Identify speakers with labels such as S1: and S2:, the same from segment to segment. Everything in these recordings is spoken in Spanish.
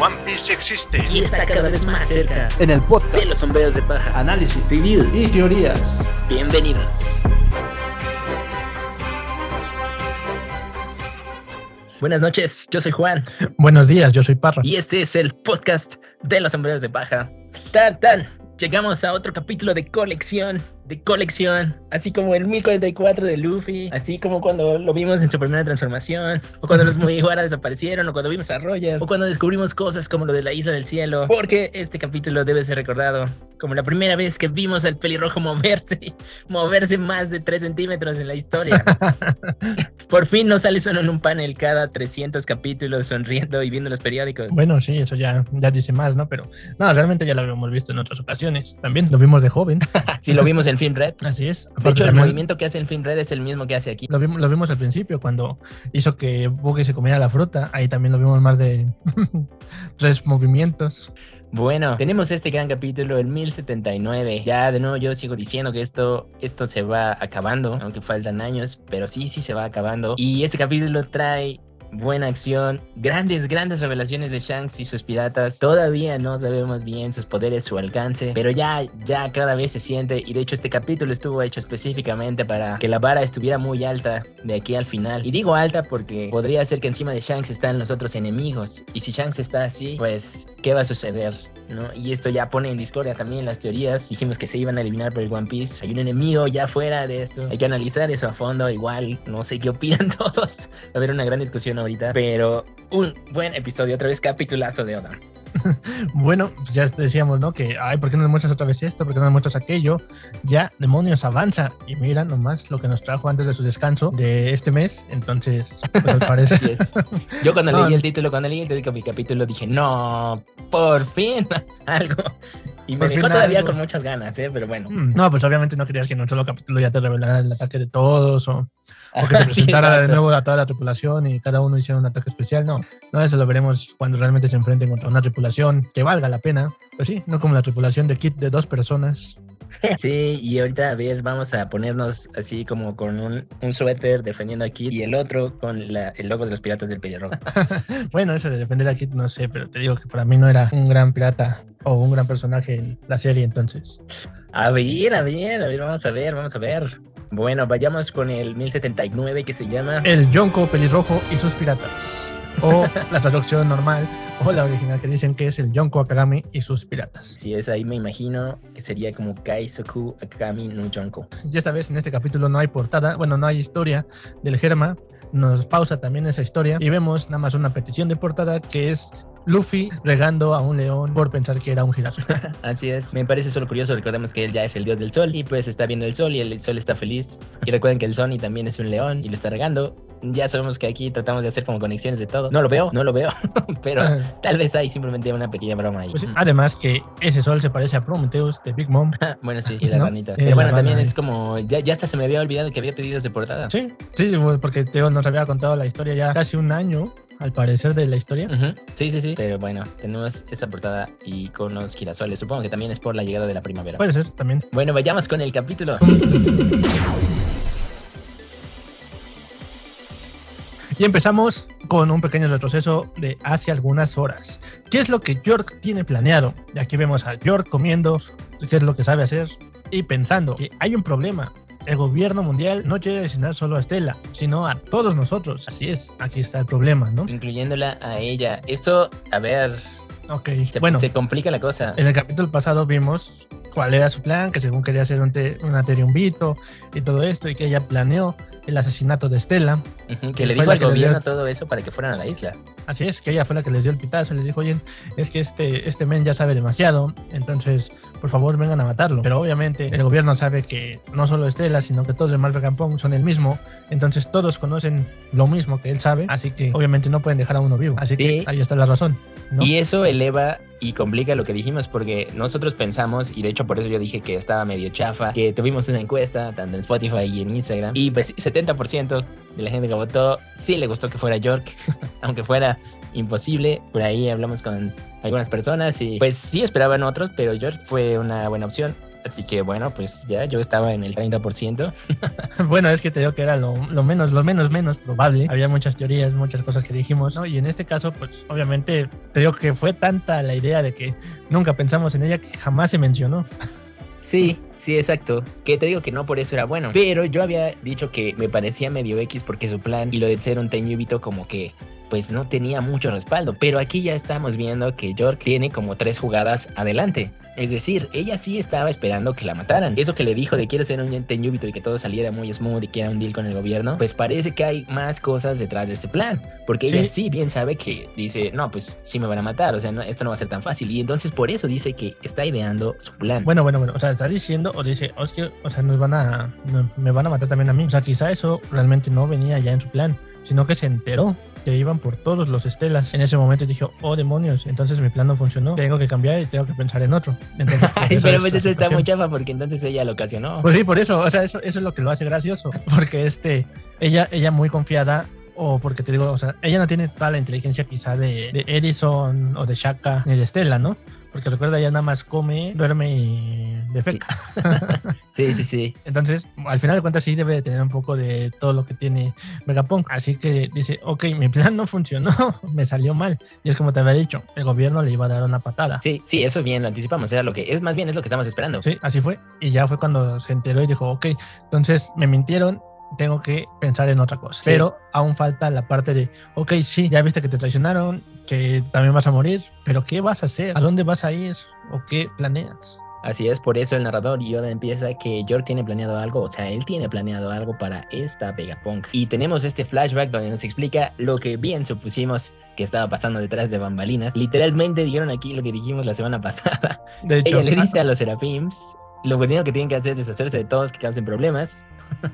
S1: One Piece existe
S2: y está cada vez más cerca
S3: en el podcast
S2: de los sombreros de paja,
S3: análisis,
S2: reviews
S3: y teorías.
S2: Bienvenidos. Buenas noches, yo soy Juan.
S4: Buenos días, yo soy Parra.
S2: Y este es el podcast de los sombreros de paja. Tan, tan. Llegamos a otro capítulo de colección de colección, así como el 1044 de Luffy, así como cuando lo vimos en su primera transformación, o cuando los Mugiwara desaparecieron, o cuando vimos a Roger, o cuando descubrimos cosas como lo de la isla del cielo, porque este capítulo debe ser recordado como la primera vez que vimos al pelirrojo moverse, moverse más de 3 centímetros en la historia. Por fin no sale solo en un panel cada 300 capítulos sonriendo y viendo los periódicos.
S4: Bueno, sí, eso ya, ya dice más, ¿no? Pero no, realmente ya lo habíamos visto en otras ocasiones. También lo vimos de joven.
S2: sí, lo vimos en Film Red.
S4: Así es.
S2: de hecho, el movimiento que hace el Film Red es el mismo que hace aquí.
S4: Lo vimos, lo vimos al principio, cuando hizo que Buggy se comiera la fruta. Ahí también lo vimos más de tres movimientos.
S2: Bueno, tenemos este gran capítulo, el 1079. Ya de nuevo yo sigo diciendo que esto, esto se va acabando, aunque faltan años, pero sí, sí se va acabando. Y este capítulo trae buena acción, grandes, grandes revelaciones de Shanks y sus piratas. Todavía no sabemos bien sus poderes, su alcance, pero ya, ya cada vez se siente. Y de hecho, este capítulo estuvo hecho específicamente para que la vara estuviera muy alta de aquí al final. Y digo alta porque podría ser que encima de Shanks están los otros enemigos. Y si Shanks está así, pues, ¿qué va a suceder? ¿no? Y esto ya pone en discordia también las teorías. Dijimos que se iban a eliminar por el One Piece. Hay un enemigo ya fuera de esto. Hay que analizar eso a fondo. Igual, no sé qué opinan todos. Va a haber una gran discusión ahorita. Pero un buen episodio, otra vez capitulazo de Oda.
S4: bueno, pues ya decíamos, ¿no? Que, ay, ¿por qué no nos muestras otra vez esto? ¿Por qué no nos muestras aquello? Ya, demonios, avanza. Y mira nomás lo que nos trajo antes de su descanso de este mes. Entonces, pues al parecer.
S2: Yo cuando leí el título, cuando leí el título del capítulo, dije, no, por fin algo. Y me dejó todavía con muchas ganas, ¿eh? Pero bueno.
S4: Mm, no, pues obviamente no querías que en un solo capítulo ya te revelara el ataque de todos o, o que te presentara de nuevo a toda la tripulación y cada uno hiciera un ataque especial. No, no, eso lo veremos cuando realmente se enfrenten contra una tripulación que valga la pena. Pues sí, no como la tripulación de Kit de dos personas.
S2: Sí, y ahorita a ver, vamos a ponernos así como con un, un suéter defendiendo a Kit y el otro con la, el logo de los piratas del pelirrojo.
S4: bueno, eso de defender a Kit no sé, pero te digo que para mí no era un gran pirata o un gran personaje en la serie entonces.
S2: A ver, a ver, a ver, vamos a ver, vamos a ver. Bueno, vayamos con el 1079 que se llama
S4: El Yonko pelirrojo y sus piratas. O la traducción normal o la original que dicen que es el Yonko Akagami y sus piratas.
S2: Si es ahí me imagino que sería como Kaisoku Akagami no Yonko.
S4: Y esta vez en este capítulo no hay portada, bueno, no hay historia del Germa, nos pausa también esa historia y vemos nada más una petición de portada que es Luffy regando a un león por pensar que era un girasol.
S2: Así es. Me parece solo curioso. Recordemos que él ya es el dios del sol y pues está viendo el sol y el sol está feliz. Y recuerden que el Sony también es un león y lo está regando. Ya sabemos que aquí tratamos de hacer como conexiones de todo. No lo veo, no lo veo, pero tal vez hay simplemente una pequeña broma ahí.
S4: Pues además que ese sol se parece a Prometheus de Big Mom.
S2: bueno, sí, y la ¿no? ranita. Pero bueno, también es como, ya, ya hasta se me había olvidado que había pedidos de portada.
S4: Sí, sí, porque Teo nos había contado la historia ya casi un año al parecer de la historia.
S2: Uh -huh. Sí, sí, sí. Pero bueno, tenemos esta portada y con los girasoles. Supongo que también es por la llegada de la primavera.
S4: Puede ser también.
S2: Bueno, vayamos con el capítulo.
S4: Y empezamos con un pequeño retroceso de hace algunas horas. ¿Qué es lo que York tiene planeado? Y aquí vemos a York comiendo, qué es lo que sabe hacer y pensando que hay un problema el gobierno mundial no quiere asesinar solo a Estela, sino a todos nosotros. Así es, aquí está el problema, ¿no?
S2: Incluyéndola a ella. Esto, a ver.
S4: Ok,
S2: se,
S4: bueno.
S2: Se complica la cosa.
S4: En el capítulo pasado vimos cuál era su plan, que según quería hacer un, un triunvito y todo esto, y que ella planeó el asesinato de Estela.
S2: Uh -huh, que le dijo al gobierno dio... todo eso para que fueran a la isla.
S4: Así es, que ella fue la que les dio el pitazo, les dijo, oye, es que este, este men ya sabe demasiado, entonces por favor vengan a matarlo. Pero obviamente el gobierno sabe que no solo Estela, sino que todos de Marvel Campón son el mismo, entonces todos conocen lo mismo que él sabe, así que obviamente no pueden dejar a uno vivo. Así que sí. ahí está la razón. ¿no?
S2: Y eso eleva y complica lo que dijimos porque nosotros pensamos, y de hecho por eso yo dije que estaba medio chafa, que tuvimos una encuesta tanto en Spotify y en Instagram, y pues 70% de la gente que votó sí le gustó que fuera York, aunque fuera imposible. Por ahí hablamos con algunas personas y pues sí esperaban otros, pero York fue una buena opción. Así que bueno, pues ya yo estaba en el 30%.
S4: bueno, es que te digo que era lo, lo, menos, lo menos, menos probable. Había muchas teorías, muchas cosas que dijimos, ¿no? Y en este caso, pues obviamente te digo que fue tanta la idea de que nunca pensamos en ella que jamás se mencionó.
S2: Sí, sí, exacto. Que te digo que no por eso era bueno. Pero yo había dicho que me parecía medio X porque su plan y lo de ser un Teñubito como que pues no tenía mucho respaldo. Pero aquí ya estamos viendo que York tiene como tres jugadas adelante. Es decir, ella sí estaba esperando que la mataran. Eso que le dijo de quiero ser un teñúbito y que todo saliera muy smooth y que era un deal con el gobierno, pues parece que hay más cosas detrás de este plan. Porque ella sí bien sabe que dice, no, pues sí me van a matar, o sea, no, esto no va a ser tan fácil. Y entonces por eso dice que está ideando su plan.
S4: Bueno, bueno, bueno, o sea, está diciendo o dice, o sea, nos van a, me van a matar también a mí. O sea, quizá eso realmente no venía ya en su plan, sino que se enteró que iban por todos los estelas. En ese momento dije, oh demonios, entonces mi plan no funcionó, tengo que cambiar y tengo que pensar en otro. Entonces,
S2: pero pues eso está muy chafa porque entonces ella lo ocasionó.
S4: Pues sí, por eso, o sea, eso, eso es lo que lo hace gracioso, porque este, ella, ella muy confiada o porque te digo, o sea, ella no tiene toda la inteligencia quizá de, de Edison o de Shaka ni de Estela, ¿no? Porque recuerda, ella nada más come, duerme y defeca.
S2: Sí, sí, sí.
S4: Entonces, al final de cuentas, sí debe de tener un poco de todo lo que tiene Megapunk. Así que dice, ok, mi plan no funcionó, me salió mal. Y es como te había dicho, el gobierno le iba a dar una patada.
S2: Sí, sí, eso bien lo anticipamos. Era lo que es más bien es lo que estamos esperando.
S4: Sí, así fue. Y ya fue cuando se enteró y dijo, ok, entonces me mintieron tengo que pensar en otra cosa. Pero aún falta la parte de, ok, sí, ya viste que te traicionaron, que también vas a morir, pero ¿qué vas a hacer? ¿A dónde vas a ir? ¿O qué planeas?
S2: Así es, por eso el narrador Yoda empieza que York tiene planeado algo, o sea, él tiene planeado algo para esta Vegapunk. Y tenemos este flashback donde nos explica lo que bien supusimos que estaba pasando detrás de bambalinas. Literalmente dijeron aquí lo que dijimos la semana pasada. De hecho, Ella le dice a los Serafims, lo único que tienen que hacer es deshacerse de todos que causen problemas.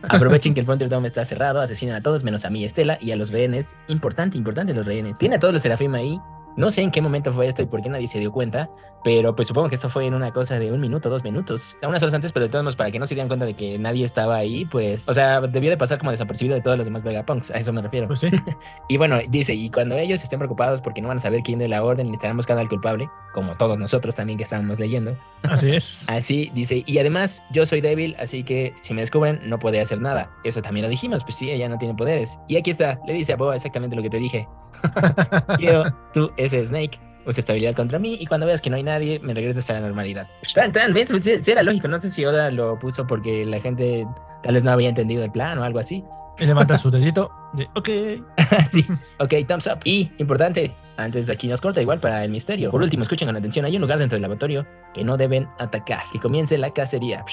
S2: Aprovechen que el Frontier Dome está cerrado, asesinan a todos menos a mí, Estela, y a los rehenes. Importante, importante los rehenes. Tiene a todos los Serafim ahí no sé en qué momento fue esto y por qué nadie se dio cuenta, pero pues supongo que esto fue en una cosa de un minuto, dos minutos, unas horas antes, pero de todos modos, para que no se dieran cuenta de que nadie estaba ahí, pues, o sea, debió de pasar como desapercibido de todos los demás Vegapunks, a eso me refiero.
S4: Pues sí.
S2: y bueno, dice, y cuando ellos estén preocupados porque no van a saber quién dio la orden y estarán buscando al culpable, como todos nosotros también que estábamos leyendo.
S4: Así es.
S2: así dice, y además yo soy débil, así que si me descubren no puede hacer nada. Eso también lo dijimos, pues sí, ella no tiene poderes. Y aquí está, le dice a Boba exactamente lo que te dije. Quiero tú, ese Snake, usa estabilidad contra mí y cuando veas que no hay nadie, me regresas a la normalidad. Tan, tan, ¿ves? Sí, era lógico. No sé si Oda lo puso porque la gente tal vez no había entendido el plan o algo así.
S4: Y levanta su dedito de ok.
S2: sí, ok, thumbs up. Y, importante, antes de aquí nos corta igual para el misterio. Por último, escuchen con atención, hay un lugar dentro del laboratorio que no deben atacar y comience la cacería.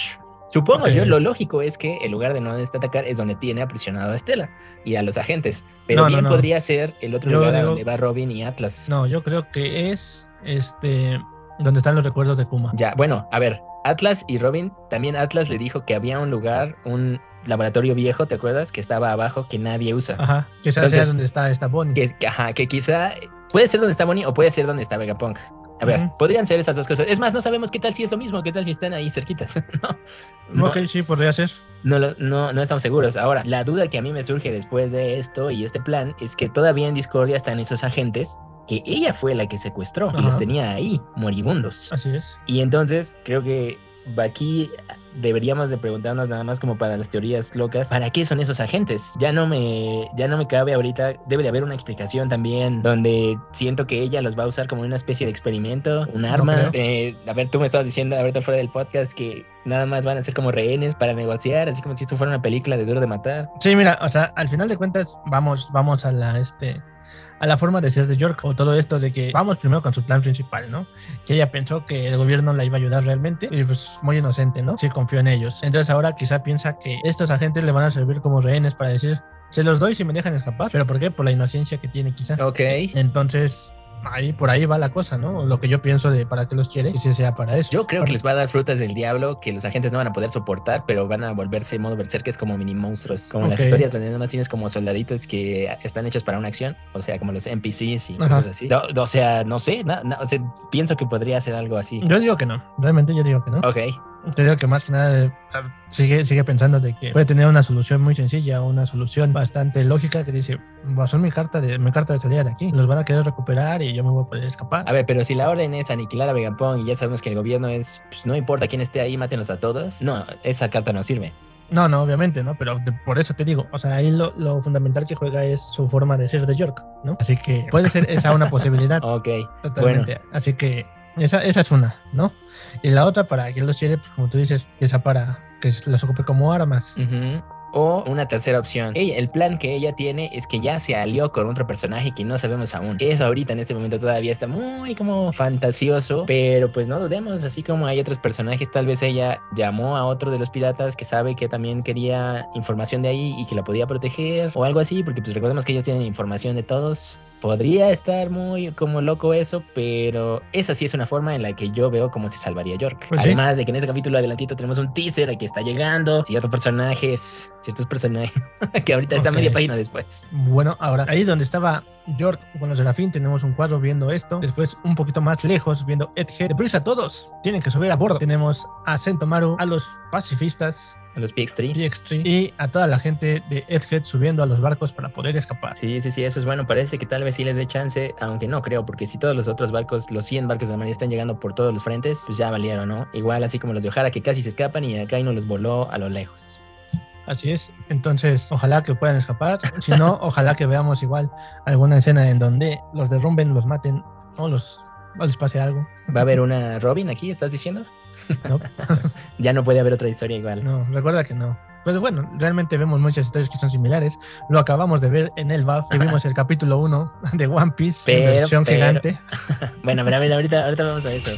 S2: Supongo yo, lo lógico es que el lugar de no atacar es donde tiene aprisionado a Estela y a los agentes. Pero bien podría ser el otro lugar donde va Robin y Atlas.
S4: No, yo creo que es este donde están los recuerdos de Kuma.
S2: Ya, bueno, a ver, Atlas y Robin, también Atlas le dijo que había un lugar, un laboratorio viejo, ¿te acuerdas? Que estaba abajo, que nadie usa.
S4: Ajá, quizás sea donde está, está Bonnie.
S2: Que, ajá, que quizá puede ser donde está Bonnie o puede ser donde está Vegapunk. A ver, podrían ser esas dos cosas. Es más, no sabemos qué tal si es lo mismo, qué tal si están ahí cerquitas.
S4: no, Ok, sí, podría ser.
S2: No, no, no estamos seguros. Ahora, la duda que a mí me surge después de esto y este plan es que todavía en Discordia están esos agentes que ella fue la que secuestró y los tenía ahí, moribundos.
S4: Así es.
S2: Y entonces creo que aquí deberíamos de preguntarnos nada más como para las teorías locas, ¿para qué son esos agentes? Ya no me ya no me cabe ahorita, debe de haber una explicación también donde siento que ella los va a usar como una especie de experimento, un arma. Eh, a ver, tú me estabas diciendo ahorita fuera del podcast que nada más van a ser como rehenes para negociar, así como si esto fuera una película de duro de matar.
S4: Sí, mira, o sea, al final de cuentas vamos vamos a la este a la forma de ser de York o todo esto de que vamos primero con su plan principal, ¿no? Que ella pensó que el gobierno la iba a ayudar realmente y pues muy inocente, ¿no? Sí confió en ellos. Entonces ahora quizá piensa que estos agentes le van a servir como rehenes para decir, se los doy si me dejan escapar. ¿Pero por qué? Por la inocencia que tiene quizá.
S2: Ok.
S4: Entonces ahí por ahí va la cosa, ¿no? Lo que yo pienso de para qué los quiere y si sea para eso.
S2: Yo creo que les va a dar frutas del diablo que los agentes no van a poder soportar, pero van a volverse modo es como mini monstruos, como las historias donde nada más tienes como soldaditos que están hechos para una acción, o sea, como los NPCs y cosas así. o sea, no sé, pienso que podría ser algo así.
S4: Yo digo que no, realmente yo digo que no.
S2: Ok.
S4: Te digo que más que nada eh, sigue, sigue pensando de que puede tener una solución muy sencilla, una solución bastante lógica que dice, ser mi carta de mi carta de salida de aquí, los van a querer recuperar y yo me voy a poder escapar.
S2: A ver, pero si la orden es aniquilar a Vegapunk y ya sabemos que el gobierno es, pues no importa quién esté ahí, mátenlos a todos, no, esa carta no sirve.
S4: No, no, obviamente, ¿no? Pero por eso te digo, o sea, ahí lo, lo, fundamental que juega es su forma de ser de York, ¿no? Así que puede ser esa una posibilidad.
S2: ok.
S4: Totalmente. Así que esa, esa es una, ¿no? Y la otra, para que los quiere, pues como tú dices, esa para que los ocupe como armas.
S2: O una tercera opción. el plan que ella tiene es que ya se alió con otro personaje que no sabemos aún. Eso ahorita en este momento todavía está muy como fantasioso, pero pues no dudemos, así como hay otros personajes, tal vez ella llamó a otro de los piratas que sabe que también quería información de ahí y que la podía proteger o algo así, porque pues recordemos que ellos tienen información de todos. Podría estar muy como loco eso, pero esa sí es una forma en la que yo veo cómo se salvaría York. Pues Además de que en este capítulo adelantito tenemos un teaser que está llegando, ciertos personajes, ciertos personajes que ahorita está media página después.
S4: Bueno, ahora ahí donde estaba York con los Serafín tenemos un cuadro viendo esto. Después, un poquito más lejos, viendo Edge. Deprisa todos, tienen que subir a bordo. Tenemos a Sentomaru, a los pacifistas,
S2: a los PX3.
S4: PX3 y a toda la gente de Edgehead subiendo a los barcos para poder escapar.
S2: Sí, sí, sí, eso es bueno. Parece que tal vez sí les dé chance, aunque no creo, porque si todos los otros barcos, los 100 barcos de la están llegando por todos los frentes, pues ya valieron, ¿no? Igual así como los de Ojara que casi se escapan y acá y no los voló a lo lejos.
S4: Así es. Entonces, ojalá que puedan escapar. Si no, ojalá que veamos igual alguna escena en donde los derrumben, los maten o los, o les pase algo.
S2: ¿Va a haber una Robin aquí, estás diciendo? No. ya no puede haber otra historia igual.
S4: No, recuerda que no. Pero bueno, realmente vemos muchas historias que son similares. Lo acabamos de ver en el BAF, vimos el capítulo 1 de One Piece, en versión gigante.
S2: bueno, pero a ver, ahorita, ahorita vamos a eso.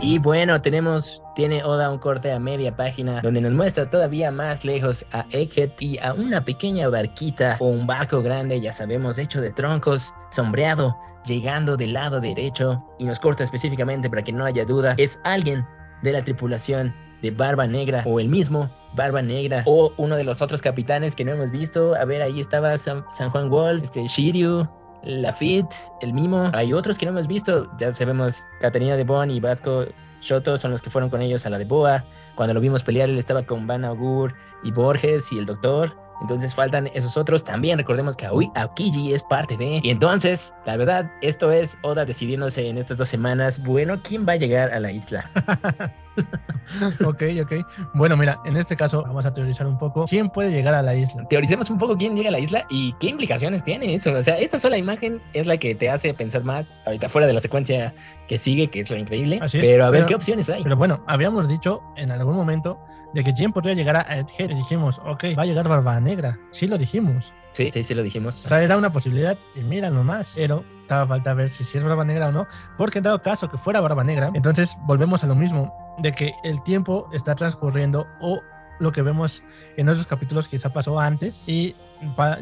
S2: Y bueno, tenemos, tiene Oda un corte a media página donde nos muestra todavía más lejos a Egghead y a una pequeña barquita o un barco grande, ya sabemos, hecho de troncos, sombreado, llegando del lado derecho y nos corta específicamente para que no haya duda, es alguien de la tripulación de Barba Negra o el mismo Barba Negra o uno de los otros capitanes que no hemos visto. A ver, ahí estaba San, Juan Wolf, este Shiryu, Lafitte, el Mimo. Hay otros que no hemos visto. Ya sabemos, Caterina de Bon y Vasco Shoto son los que fueron con ellos a la de Boa. Cuando lo vimos pelear, él estaba con Van Augur y Borges y el Doctor. Entonces faltan esos otros. También recordemos que Aokiji es parte de. Y entonces, la verdad, esto es Oda decidiéndose en estas dos semanas. Bueno, ¿quién va a llegar a la isla?
S4: ok, ok. Bueno, mira, en este caso vamos a teorizar un poco quién puede llegar a la isla.
S2: Teoricemos un poco quién llega a la isla y qué implicaciones tiene eso. O sea, esta sola imagen es la que te hace pensar más ahorita fuera de la secuencia que sigue, que es lo increíble. Así es, pero a ver qué opciones hay.
S4: Pero bueno, habíamos dicho en algún momento de que quién podría llegar a Edgehead. Dijimos, ok, va a llegar Barba Negra. Sí lo dijimos.
S2: Sí, sí, sí lo dijimos.
S4: O sea, era una posibilidad y mira nomás, pero estaba falta ver si, si es Barba Negra o no, porque en dado caso que fuera Barba Negra, entonces volvemos a lo mismo de que el tiempo está transcurriendo o lo que vemos en otros capítulos quizá pasó antes y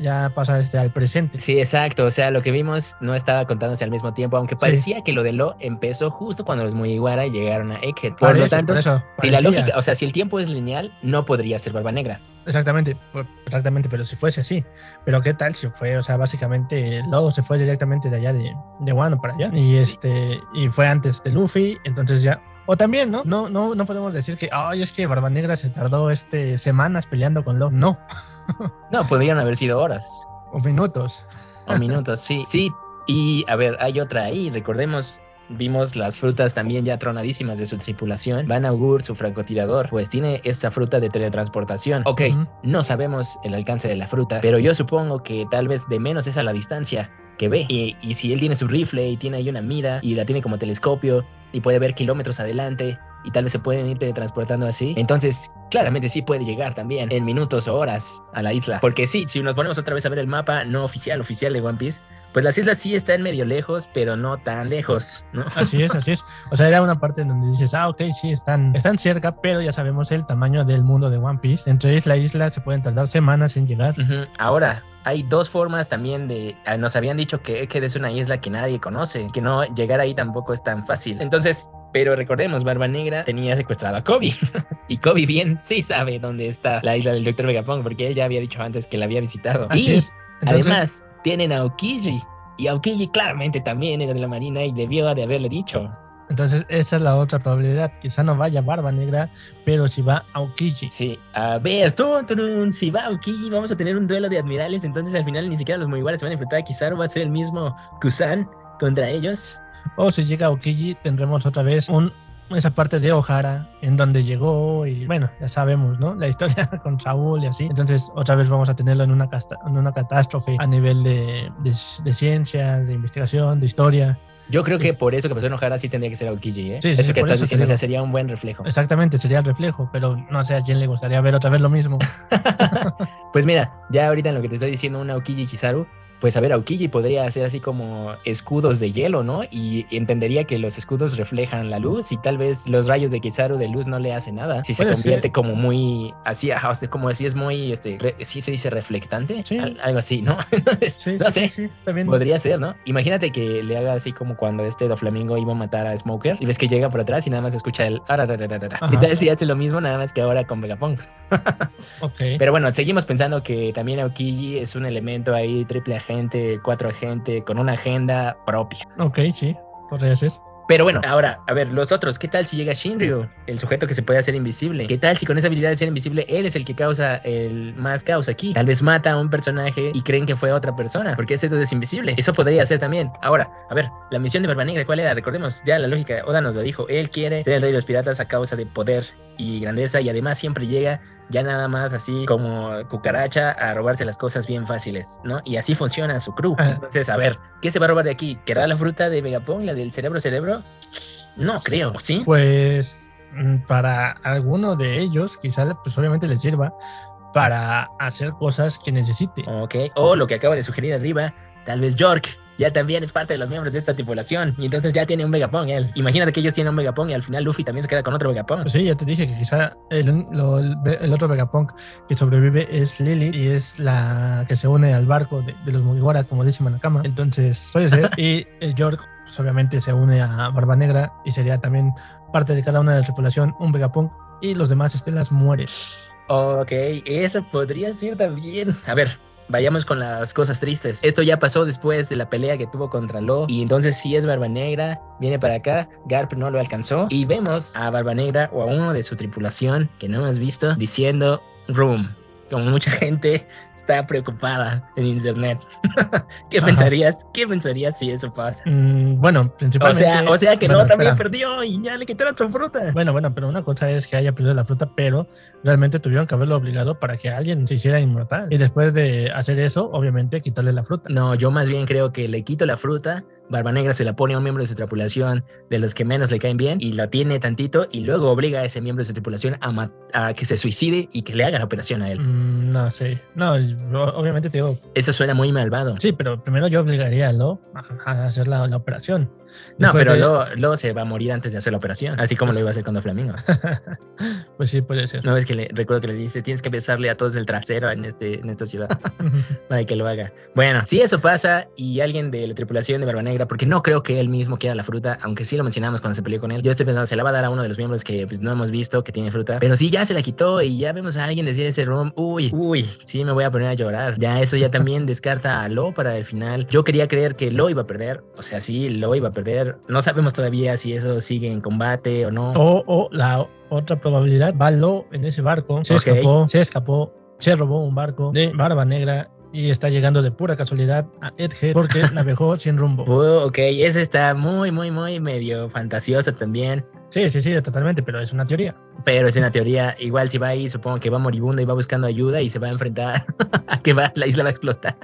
S4: ya pasa este, al presente.
S2: Sí, exacto. O sea, lo que vimos no estaba contándose al mismo tiempo, aunque parecía que lo de Lo empezó justo cuando los Mugiwara llegaron a Egghead. Por, lo tanto, si la lógica, o sea, si el tiempo es lineal, no podría ser Barba Negra.
S4: Exactamente, exactamente, pero si fuese así. Pero qué tal si fue, o sea, básicamente Lo se fue directamente de allá de, de Wano para allá. Y este, y fue antes de Luffy, entonces ya o también, ¿no? No, no, no podemos decir que, ay, es que Barba Negra se tardó este, semanas peleando con Lo. No.
S2: no, podrían haber sido horas.
S4: O minutos.
S2: O minutos, sí. Sí. Y a ver, hay otra ahí. Recordemos, vimos las frutas también ya tronadísimas de su tripulación. Van Augur, su francotirador, pues tiene esta fruta de teletransportación. Ok, no sabemos el alcance de la fruta, pero yo supongo que tal vez de menos es a la distancia que ve. Y, y si él tiene su rifle y tiene ahí una mira y la tiene como telescopio y puede ver kilómetros adelante y tal vez se pueden ir transportando así. Entonces, claramente sí puede llegar también en minutos o horas a la isla. Porque sí, si nos ponemos otra vez a ver el mapa no oficial, oficial de One Piece, pues las islas sí están medio lejos, pero no tan lejos, ¿no?
S4: Así es, así es. O sea, era una parte donde dices, ah, ok, sí, están, están cerca, pero ya sabemos el tamaño del mundo de One Piece. Entre isla e isla se pueden tardar semanas en llegar.
S2: Ahora, hay dos formas también de. Ah, nos habían dicho que que es una isla que nadie conoce, que no llegar ahí tampoco es tan fácil. Entonces, pero recordemos, Barba Negra tenía secuestrado a Kobe. y Kobe bien sí sabe dónde está la isla del Dr. Vegapunk, porque él ya había dicho antes que la había visitado.
S4: Así
S2: y
S4: es.
S2: además, tienen a Okiji Y Aokiji claramente también era de la Marina y debió de haberle dicho.
S4: Entonces, esa es la otra probabilidad. Quizá no vaya Barba Negra, pero si va Aokiji.
S2: Sí, a ver, tun, tun, si va Aokiji, vamos a tener un duelo de admirales. Entonces, al final, ni siquiera los Mugiwara se van a enfrentar. Kizaru va a ser el mismo Kusan contra ellos.
S4: O si llega Aokiji, tendremos otra vez un, esa parte de Ohara, en donde llegó y bueno, ya sabemos, ¿no? La historia con Saúl y así. Entonces, otra vez vamos a tenerlo en una, en una catástrofe a nivel de, de, de ciencias, de investigación, de historia.
S2: Yo creo que por eso que pasó en Ohara sí tendría que ser Aokiji, ¿eh?
S4: Sí, sí,
S2: eso
S4: sí,
S2: que estás
S4: eso
S2: diciendo, o sea, sería un buen reflejo.
S4: Exactamente, sería el reflejo, pero no sé a quién le gustaría ver otra vez lo mismo.
S2: Pues mira, ya ahorita en lo que te estoy diciendo, un Aokiji Kizaru, pues a ver, Aokiji podría hacer así como escudos de hielo, ¿no? Y entendería que los escudos reflejan la luz y tal vez los rayos de Kizaru de luz no le hacen nada. Si se convierte como muy así, ajá, como así es muy, este, re- sí se dice reflectante,
S4: Sí.
S2: Al- algo así, ¿no?
S4: Sí,
S2: no sé.
S4: sí, también.
S2: Podría ser, ¿no? Imagínate que le haga así como cuando este Doflamingo iba a matar a Smoker y ves que llega por atrás y nada más escucha el. ¿Qué tal si hace lo mismo nada más que ahora con Vegapunk?
S4: Ok.
S2: Pero bueno, seguimos pensando que también Aokiji es un elemento ahí, triple agente, cuatro agente, con una agenda propia.
S4: Ok, sí, podría ser.
S2: Pero bueno, ahora, a ver, los otros, ¿qué tal si llega Shinryu, el sujeto que se puede hacer invisible? ¿Qué tal si con esa habilidad de ser invisible él es el que causa el más caos aquí? Tal vez mata a un personaje y creen que fue otra persona, porque ese es invisible. Eso podría ser también. Ahora, a ver, la misión de Barba Negra, ¿cuál era? Recordemos, ya la lógica, Oda nos lo dijo, él quiere ser el rey de los piratas a causa de poder y grandeza y además siempre llega ya nada más así como cucaracha a robarse las cosas bien fáciles, ¿no? Y así funciona su crew. Entonces, a ver, ¿qué se va a robar de aquí? ¿Querrá la fruta de Vegapunk, la del cerebro cerebro? No creo, ¿sí?
S4: Pues mm, para alguno de ellos, quizá pues obviamente les sirva para hacer cosas que necesite.
S2: Ok, o lo que acaba de sugerir arriba, tal vez York ya también es parte de los miembros de esta tripulación y entonces ya tiene un Vegapunk él. Imagínate que ellos tienen un Vegapunk y al final Luffy también se queda con otro Vegapunk.
S4: Sí, ya te dije que quizá el, lo- el, el otro Vegapunk que sobrevive es Lily y es la que se une al barco de, de los Mugiwara, como dice Manakama. Entonces, puede ser. y el York, pues obviamente se une a Barba Negra y sería también parte de cada una de la tripulación un Vegapunk y los demás estelas mueren.
S2: Ok, eso podría ser también. A ver, vayamos con las cosas tristes. Esto ya pasó después de la pelea que tuvo contra Lo. Y entonces sí es Barba Negra, viene para acá. Garp no lo alcanzó. Y vemos a Barba Negra o a uno de su tripulación que no hemos visto diciendo Room. Como mucha gente está preocupada en internet. ¿Qué
S4: Ajá.
S2: pensarías? ¿Qué pensarías si eso pasa?
S4: Mm, bueno,
S2: O
S4: principalmente.
S2: sea, o sea que
S4: bueno,
S2: no también
S4: espera.
S2: perdió y ya le quitaron su fruta.
S4: Bueno, bueno, pero una cosa es que haya perdido la fruta, pero realmente tuvieron que haberlo obligado para que alguien se hiciera inmortal. Y después de hacer eso, obviamente, quitarle la fruta.
S2: No, yo más bien creo que le quito la fruta, Barba Negra se la pone a un miembro de su tripulación de los que menos le caen bien y lo tiene tantito y luego obliga a ese miembro de su tripulación a, a que se suicide y que le haga la operación a él.
S4: Mm, no sé. No, yo- obviamente te digo,
S2: Eso suena muy malvado.
S4: sí, pero primero yo obligaría a Lo a, a hacer la, la operación.
S2: No, pero
S4: de-
S2: luego, luego se va a morir antes de hacer la operación, así como lo iba a hacer con Flamingo.
S4: pues sí, puede ser.
S2: No ves que le recuerdo que le dice, tienes que besarle a todos el trasero en, este, en esta ciudad para que lo haga. Bueno, si eso pasa y alguien de la tripulación de Barba Negra, porque no creo que él mismo quiera la fruta, aunque sí lo mencionamos cuando se peleó con él, yo estoy pensando, se la va a dar a uno de los miembros que pues, no hemos visto que tiene fruta, pero si ya se la quitó y ya vemos a alguien decir ese room, uy, uy, sí me voy a poner a llorar. Ya eso ya también descarta a Lo para el final. Yo quería creer que Lo iba a perder, o sea, sí, Lo iba a perder. No sabemos todavía si eso sigue en combate o no.
S4: o, o la otra probabilidad, va Lo en ese barco, se
S2: Ok.
S4: escapó, se escapó, se robó un barco de Barba Negra y está llegando de pura casualidad a Edgehead porque navegó sin rumbo.
S2: Oh, ok, ese está muy, muy, muy medio fantasioso también.
S4: Sí, sí, sí, totalmente, pero es una teoría.
S2: Pero es una teoría, igual si va ahí, supongo que va moribundo y va buscando ayuda y se va a enfrentar a que va, la isla va a explotar.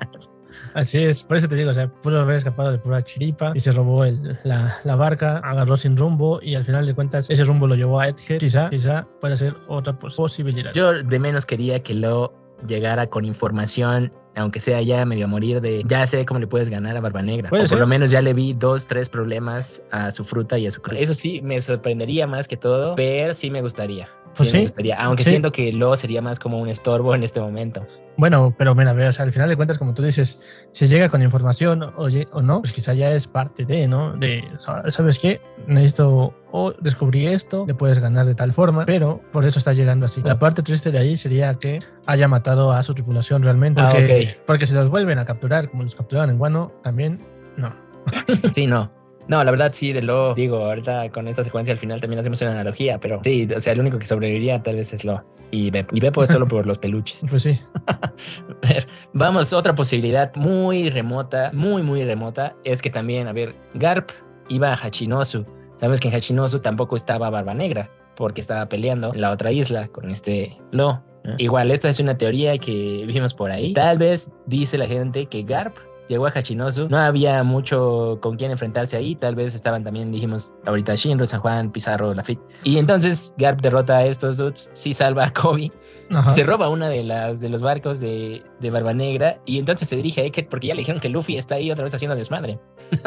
S4: Así es, por eso te digo, o sea, pudo haber escapado de pura chiripa y se robó el- la, la barca, agarró sin rumbo y al final de cuentas ese rumbo lo llevó a Edgehead. Quizá, quizá pueda ser otra pos- posibilidad.
S2: Yo de menos quería que lo llegara con información, aunque sea ya medio a morir de ya sé cómo le puedes ganar a Barba Negra. O por
S4: ser.
S2: lo menos ya le vi dos, tres problemas a su fruta y a su. Eso sí, me sorprendería más que todo, pero sí me gustaría.
S4: Pues sí,
S2: gustaría, aunque
S4: sí.
S2: siento que lo sería más como un estorbo en este momento.
S4: Bueno, pero mira, o sea, al final de cuentas, como tú dices, si llega con información o, o no, pues quizá ya es parte de, ¿no? De, ¿sabes qué? Necesito o descubrí esto, le puedes ganar de tal forma, pero por eso está llegando así. La parte triste de ahí sería que haya matado a su tripulación realmente,
S2: Ah,
S4: porque, porque si los vuelven a capturar, como los capturaron en Guano, también No.
S2: sí, no. No, la verdad sí, de lo digo, ahorita con esta secuencia al final también hacemos una analogía, pero sí, o sea, el único que sobreviviría tal vez es lo. Y Beppo. Y Beppo es solo por los peluches.
S4: Pues sí.
S2: A ver, vamos, otra posibilidad muy remota, muy, muy remota, es que también, a ver, Garp iba a Hachinosu. Sabes que en Hachinosu tampoco estaba Barba Negra, porque estaba peleando en la otra isla con este Lo. ¿no? Igual, esta es una teoría que vimos por ahí. Tal vez dice la gente que Garp llegó a Hachinosu, no había mucho con quién enfrentarse ahí, tal vez estaban también, dijimos ahorita Shinro, San Juan, Pizarro, Lafitte. Y entonces Garp derrota a estos dudes, sí salva a Kobe,
S4: Ajá.
S2: se roba una de las de los barcos de, de Barba Negra y entonces se dirige a Eket porque ya le dijeron que Luffy está ahí otra vez haciendo desmadre.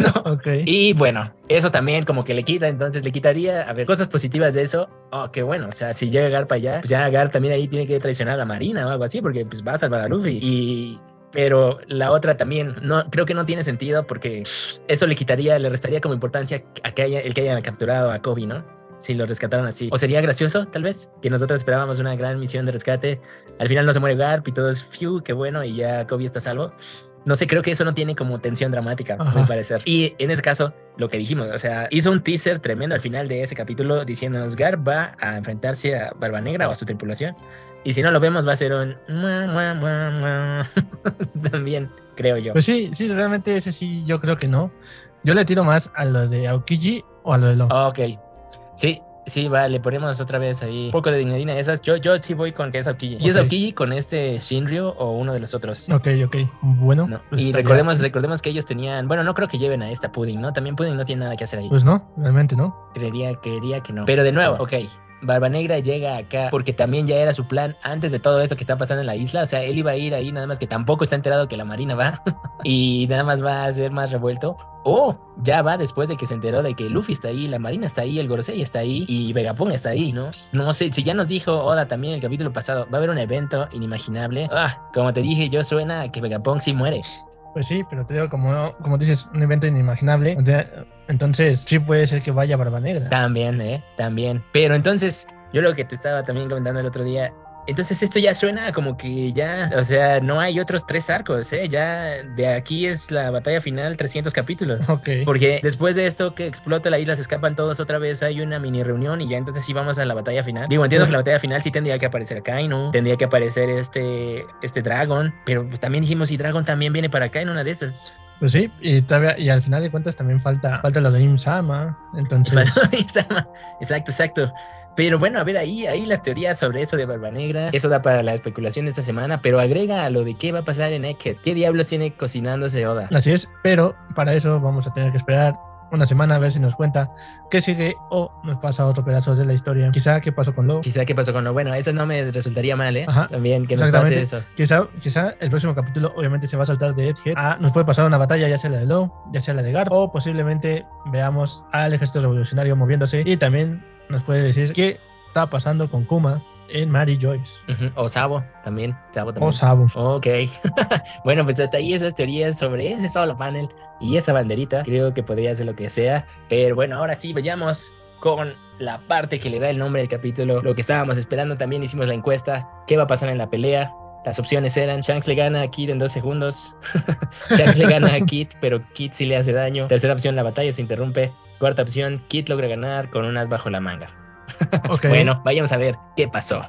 S2: ¿no?
S4: ok.
S2: Y bueno, eso también como que le quita, entonces le quitaría, a ver, cosas positivas de eso. Oh, qué bueno, o sea, si llega Gar para allá, pues ya Gar también ahí tiene que traicionar a la Marina o algo así, porque pues va a salvar a Luffy. Y pero la otra también no creo que no tiene sentido porque eso le quitaría, le restaría como importancia a que haya, el que hayan capturado a Kobe, ¿no? Si lo rescataron así. O sería gracioso, tal vez, que nosotros esperábamos una gran misión de rescate. Al final no se muere Garp y todo es fiu, qué bueno, y ya Kobe está salvo. No sé, creo que eso no tiene como tensión dramática, a mi parecer. Y en ese caso, lo que dijimos, o sea, hizo un teaser tremendo al final de ese capítulo diciéndonos Garp va a enfrentarse a Barba Negra o a su tripulación. Y si no lo vemos, va a ser un. También, creo yo.
S4: Pues sí, sí, realmente ese sí, yo creo que no. Yo le tiro más a lo de Aokiji o a lo de Lo.
S2: Ok. Sí, sí, va, le ponemos otra vez ahí un poco de dignidad esas. Yo, yo sí voy con que es Aokiji. ¿Y es
S4: Ok.
S2: Aokiji con este Shinryu o uno de los otros?
S4: Ok, ok. Bueno.
S2: No.
S4: pues
S2: y recordemos, recordemos que ellos tenían. Bueno, no creo que lleven a esta Pudding, ¿no? También Pudding no tiene nada que hacer ahí.
S4: Pues no, realmente no.
S2: Creería, creería que no. Pero de nuevo, ok. Barba Negra llega acá porque también ya era su plan antes de todo esto que está pasando en la isla. O sea, él iba a ir ahí, nada más que tampoco está enterado que la Marina va y nada más va a ser más revuelto. O ya va después de que se enteró de que Luffy está ahí, la Marina está ahí, el Gorosei está ahí y Vegapunk está ahí, ¿no? No sé, si ya nos dijo Oda también el capítulo pasado, va a haber un evento inimaginable. Ah, como te dije, yo suena a que Vegapunk sí muere.
S4: Pues sí, pero te digo, como, como dices, un evento inimaginable. entonces sí puede ser que vaya Barba Negra.
S2: También, ¿eh? También. Pero entonces, yo lo que te estaba también comentando el otro día, entonces esto ya suena como que ya, o sea, no hay otros tres arcos, ¿eh? Ya de aquí es la batalla final, 300 capítulos.
S4: Ok.
S2: Porque después de esto que explota la isla, se escapan todos otra vez, hay una mini reunión y ya entonces sí vamos a la batalla final. Digo, entiendo que la batalla final sí tendría que aparecer Kainu, tendría que aparecer este, este Dragon, pero pues también dijimos, si Dragon también viene para acá en una de esas.
S4: Pues sí, y todavía, y al final de cuentas también falta, falta lo de Im-sama. Entonces,
S2: exacto, exacto. Pero bueno, a ver, ahí, ahí las teorías sobre eso de Barba Negra, eso da para la especulación de esta semana, pero agrega a lo de qué va a pasar en Eket. ¿Qué diablos tiene cocinándose Oda?
S4: así es, pero para eso vamos a tener que esperar una semana a ver si nos cuenta qué sigue o nos pasa otro pedazo de la historia. Quizá qué pasó con Lo.
S2: Quizá qué pasó con lo bueno, eso no me resultaría mal, ¿eh?
S4: Ajá.
S2: También que nos pase eso.
S4: Quizá, quizá el próximo capítulo obviamente se va a saltar de Edgehead. Ah, nos puede pasar una batalla, ya sea la de Lo, ya sea la de Gar, o posiblemente veamos al ejército revolucionario moviéndose y también nos puede decir qué está pasando con Kuma en Mary Joyce
S2: O Sabo también, Sabo también.
S4: o Sabo.
S2: Ok. bueno, pues hasta ahí esas teorías sobre ese solo panel y esa banderita. Creo que podría ser lo que sea. Pero bueno, ahora sí, vayamos con la parte que le da el nombre al capítulo. Lo que estábamos esperando también hicimos la encuesta. ¿Qué va a pasar en la pelea? Las opciones eran Shanks le gana a Kid en dos segundos. Shanks le gana a Kid, pero Kid sí le hace daño. Tercera opción, la batalla se interrumpe. Cuarta opción, Kid logra ganar con un as bajo la manga. Bueno, vayamos a ver qué pasó.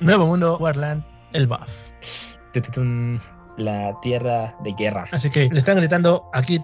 S4: Nuevo Mundo, Warland, el buff.
S2: La tierra de guerra.
S4: Así que le están gritando a Kit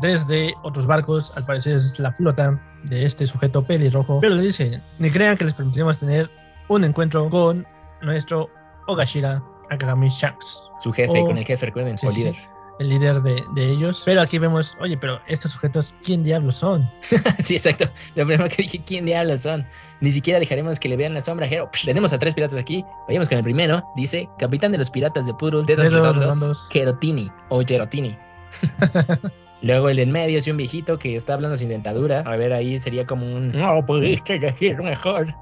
S4: desde otros barcos, al parecer es la flota de este sujeto pelirrojo, pero le dicen, ni crean que les permitiremos tener un encuentro con nuestro Ogashira Akagami Shanks,
S2: Su jefe, con el jefe, recuerden,
S4: Sí,
S2: o líder.
S4: sí. el líder de, de ellos. Pero aquí vemos, oye, pero estos sujetos, ¿quién diablos son?
S2: Sí, exacto. Lo primero que dije, ¿quién diablos son? Ni siquiera dejaremos que le vean la sombra. Jero. Psh, tenemos a tres piratas aquí. Vayamos con el primero. Dice, capitán de los piratas de Purul, dedos,
S4: Dedos
S2: redondos. Gerotini o Gerotini. Luego el de en medio es un viejito que está hablando sin dentadura. A ver, ahí sería como un. No pudiste decir mejor.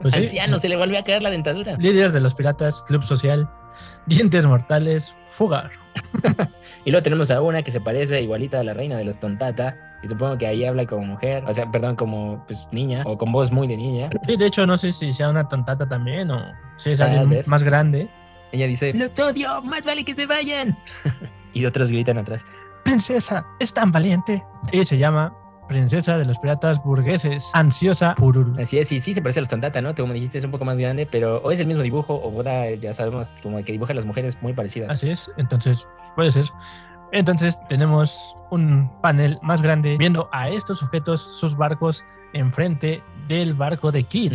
S4: Pues sí,
S2: Anciano, se le volvió a caer la dentadura.
S4: Líderes de los piratas, Club Social, Dientes Mortales, Fugar.
S2: Y luego tenemos a una que se parece igualita a la reina de los Tontata. Y supongo que ahí habla como mujer, o sea, perdón, como pues niña, o con voz muy de niña.
S4: Sí, de hecho, no sé si sea una tontata también o si es alguien
S2: vez.
S4: más grande.
S2: Ella dice: ¡Los odio! ¡Más vale que se vayan! y otros gritan atrás.
S4: Princesa, es tan valiente. Ella se llama Princesa de los Piratas Burgueses, Ansiosa Pururu.
S2: Así es, sí, sí se parece a los Tontata, ¿no? Como dijiste, es un poco más grande, pero o es el mismo dibujo, o Boda, ya sabemos, como que dibuja a las mujeres muy parecidas.
S4: Así es, entonces puede ser. Entonces tenemos un panel más grande viendo a estos sujetos, sus barcos, enfrente del barco de Kid.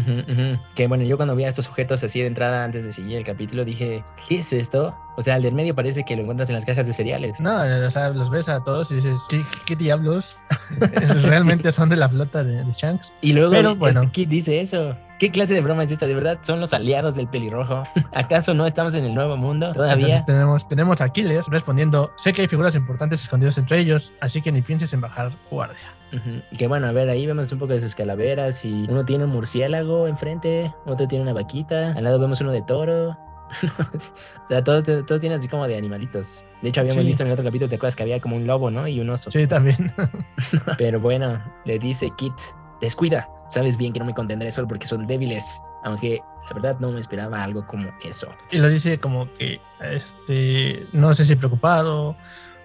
S2: Que bueno, yo cuando vi a estos sujetos así de entrada antes de seguir el capítulo dije, ¿qué es esto? O sea, el del medio parece que lo encuentras en las cajas de cereales.
S4: No, o sea, los ves a todos y dices, ¿qué, qué diablos? Esos realmente son de la flota de, de Shanks.
S2: Y luego
S4: Pero,
S2: el-
S4: bueno.
S2: el Kid dice eso. ¿Qué clase de broma es esta? ¿De verdad son los aliados del pelirrojo? ¿Acaso no estamos en el nuevo mundo todavía?
S4: Entonces tenemos, tenemos a Killer respondiendo, sé que hay figuras importantes escondidas entre ellos, así que ni pienses en bajar guardia.
S2: Ujú. Que bueno, a ver, ahí vemos un poco de sus calaveras y uno tiene un murciélago enfrente, otro tiene una vaquita, al lado vemos uno de toro. o sea, todos, todos tienen así como de animalitos. De hecho, habíamos
S4: Sí.
S2: visto en el otro capítulo, ¿te acuerdas que había como un lobo, ¿no? Y un oso.
S4: Sí, también.
S2: Pero bueno, le dice Kit, descuida, sabes bien que no me contendré solo porque son débiles. Aunque la verdad no me esperaba algo como eso.
S4: y lo dice como que, este, no sé si preocupado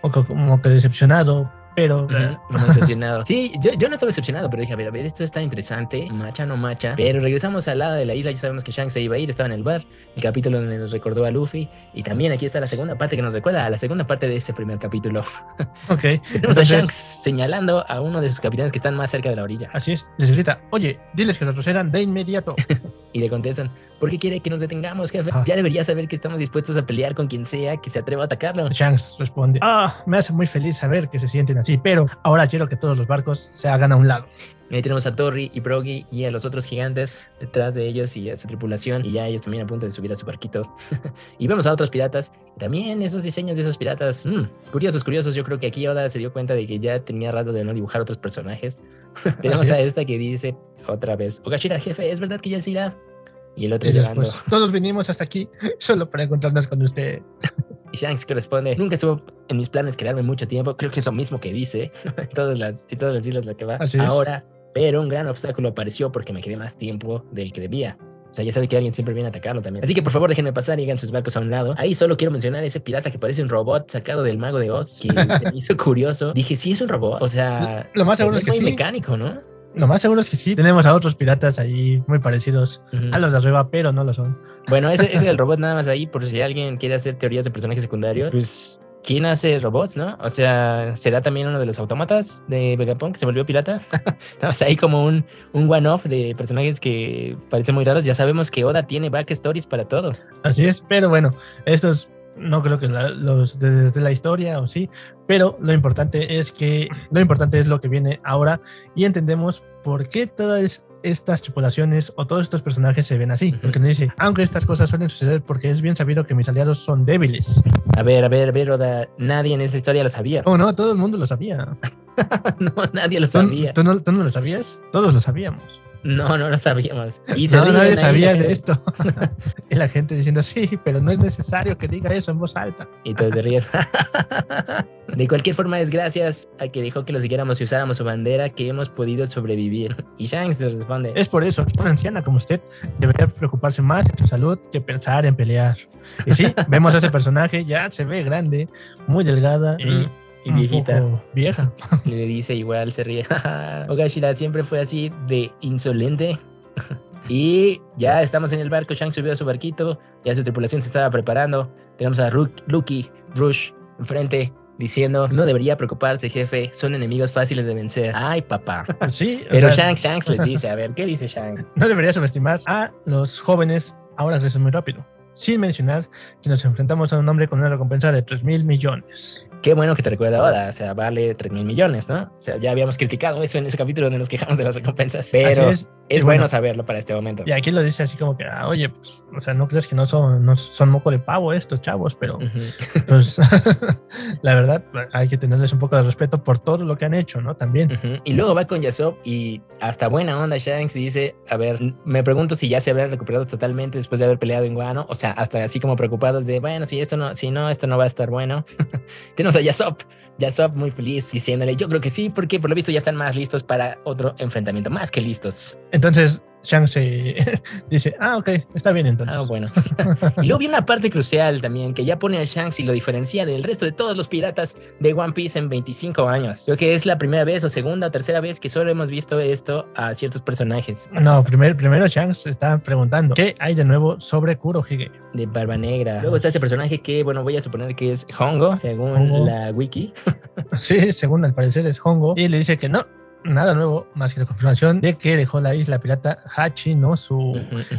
S4: o co- como que decepcionado, pero
S2: Ujú, como decepcionado. Sí, yo, yo no estaba decepcionado, pero dije, a ver, a ver, esto está interesante, macha no macha. Pero regresamos al lado de la isla, ya sabemos que Shanks se iba a ir, estaba en el bar, el capítulo donde nos recordó a Luffy. Y también aquí está la segunda parte que nos recuerda a la segunda parte de ese primer capítulo.
S4: ok.
S2: Tenemos a
S4: Entonces-
S2: Shanks señalando a uno de sus capitanes que están más cerca de la orilla.
S4: Así es, les grita, oye, diles que retrocedan de inmediato.
S2: Y le contestan, ¿por qué quiere que nos detengamos, jefe?
S4: Ah.
S2: Ya debería saber que estamos dispuestos a pelear con quien sea que se atreva a atacarlo.
S4: Shanks responde, ah, me hace muy feliz saber que se sienten así, pero ahora quiero que todos los barcos se hagan a un lado.
S2: Ahí tenemos a Torri y Brogy y a los otros gigantes detrás de ellos y a su tripulación. Y ya ellos también a punto de subir a su barquito. y vemos a otros piratas. También esos diseños de esos piratas. mm, curiosos, curiosos. Yo creo que aquí Oda se dio cuenta de que ya tenía rato de no dibujar otros personajes. tenemos a
S4: es.
S2: esta que dice otra vez: Ogashira, jefe, ¿es verdad que ya se irá? Y el otro
S4: Y después, todos vinimos hasta aquí solo para encontrarnos con usted.
S2: Y Shanks que responde: Nunca estuvo en mis planes quedarme mucho tiempo. Creo que es lo mismo que dice en todas las, en todas las islas la que va
S4: Así es.
S2: ahora. Pero un gran obstáculo apareció porque me quedé más tiempo del que debía. O sea, ya sabe que alguien siempre viene a atacarlo también. Así que por favor déjenme pasar y hagan sus barcos a un lado. Ahí solo quiero mencionar ese pirata que parece un robot sacado del mago de Oz, que me hizo curioso. Dije, sí es un robot. O sea,
S4: Lo más seguro
S2: es
S4: es que
S2: muy
S4: sí.
S2: mecánico, ¿no?
S4: Lo más seguro es que sí. Tenemos a otros piratas ahí muy parecidos a los de arriba, pero no lo son.
S2: Bueno, ese, ese del robot nada más ahí, por si alguien quiere hacer teorías de personajes secundarios, pues, ¿quién hace robots, no? O sea, ¿será también uno de los autómatas de Vegapunk que se volvió pirata? más ahí como un, un one-off de personajes que parecen muy raros. Ya sabemos que Oda tiene backstories para todo.
S4: Así es, pero bueno, estos no creo que la- los de- desde la historia o sí, pero lo importante es que lo importante es lo que viene ahora y entendemos por qué todas estas tripulaciones o todos estos personajes se ven así, porque nos dice, aunque estas cosas suelen suceder porque es bien sabido que mis aliados son débiles.
S2: A ver, a ver, a ver, Oda, nadie en esa historia lo sabía.
S4: No, no, todo el mundo lo sabía.
S2: no, nadie lo
S4: ¿Tú,
S2: sabía.
S4: tú no, tú no lo sabías? Todos lo sabíamos.
S2: No, no lo sabíamos. Y se
S4: No, nadie sabía de esto. y la gente diciendo, sí, pero no es necesario que diga eso en voz alta.
S2: Y todos se ríen. De cualquier forma, es gracias a que dejó que lo siguiéramos y usáramos su bandera que hemos podido sobrevivir. Y Shanks les responde:
S4: Es por eso una anciana como usted debería preocuparse más de su salud que pensar en pelear. Y sí, vemos a ese personaje, ya se ve grande, muy delgada
S2: Mm, y
S4: un
S2: viejita.
S4: poco vieja.
S2: Le dice igual, se ríe. Ogashira siempre fue así de insolente. y ya estamos en el barco. Shanks subió a su barquito. Ya su tripulación se estaba preparando. Tenemos a Rook, Lucky, Rush enfrente diciendo: No debería preocuparse, jefe. Son enemigos fáciles de vencer. Ay, papá.
S4: Sí,
S2: Pero
S4: sea,
S2: Shanks, Shanks les dice: A ver, ¿qué dice Shanks?
S4: no debería subestimar a los jóvenes. Ahora crecen muy rápido. Sin mencionar que nos enfrentamos a un hombre con una recompensa de 3 mil millones.
S2: Qué bueno que te recuerda ahora. O sea, vale 3 mil millones, ¿no? O sea, ya habíamos criticado eso en ese capítulo donde nos quejamos de las recompensas. Pero
S4: es.
S2: Es
S4: bueno.
S2: bueno saberlo para este momento.
S4: Y aquí lo dice así como que, ah, oye, pues, o sea, no crees que no son, no son moco de pavo estos chavos, pero
S2: Ujú.
S4: pues la verdad hay que tenerles un poco de respeto por todo lo que han hecho, ¿no? También.
S2: Ujú. Y luego va con Yasop y hasta buena onda Shanks y dice, a ver, me pregunto si ya se habrán recuperado totalmente después de haber peleado en Guano, o sea, hasta así como preocupados de, bueno, si esto no, si no, esto no va a estar bueno. Tenemos a Yasop, Yasop muy feliz diciéndole, yo creo que sí, porque por lo visto ya están más listos para otro enfrentamiento, más que listos.
S4: Entonces Shang se dice, ah, ok, está bien entonces.
S2: Ah, bueno. y luego viene una parte crucial también que ya pone a Shanks y lo diferencia del resto de todos los piratas de One Piece en 25 años. Creo que es la primera vez o segunda o tercera vez que solo hemos visto esto a ciertos personajes
S4: No, primero, primero Shanks está preguntando, ¿qué hay de nuevo sobre Kurohige?
S2: de Barba Negra. Luego está este personaje que, bueno, voy a suponer que es Hongo, según
S4: Hongo.
S2: la wiki.
S4: Sí, según al parecer es Hongo. Y le dice que no, nada nuevo, más que la confirmación de que dejó la isla pirata Hachinosu.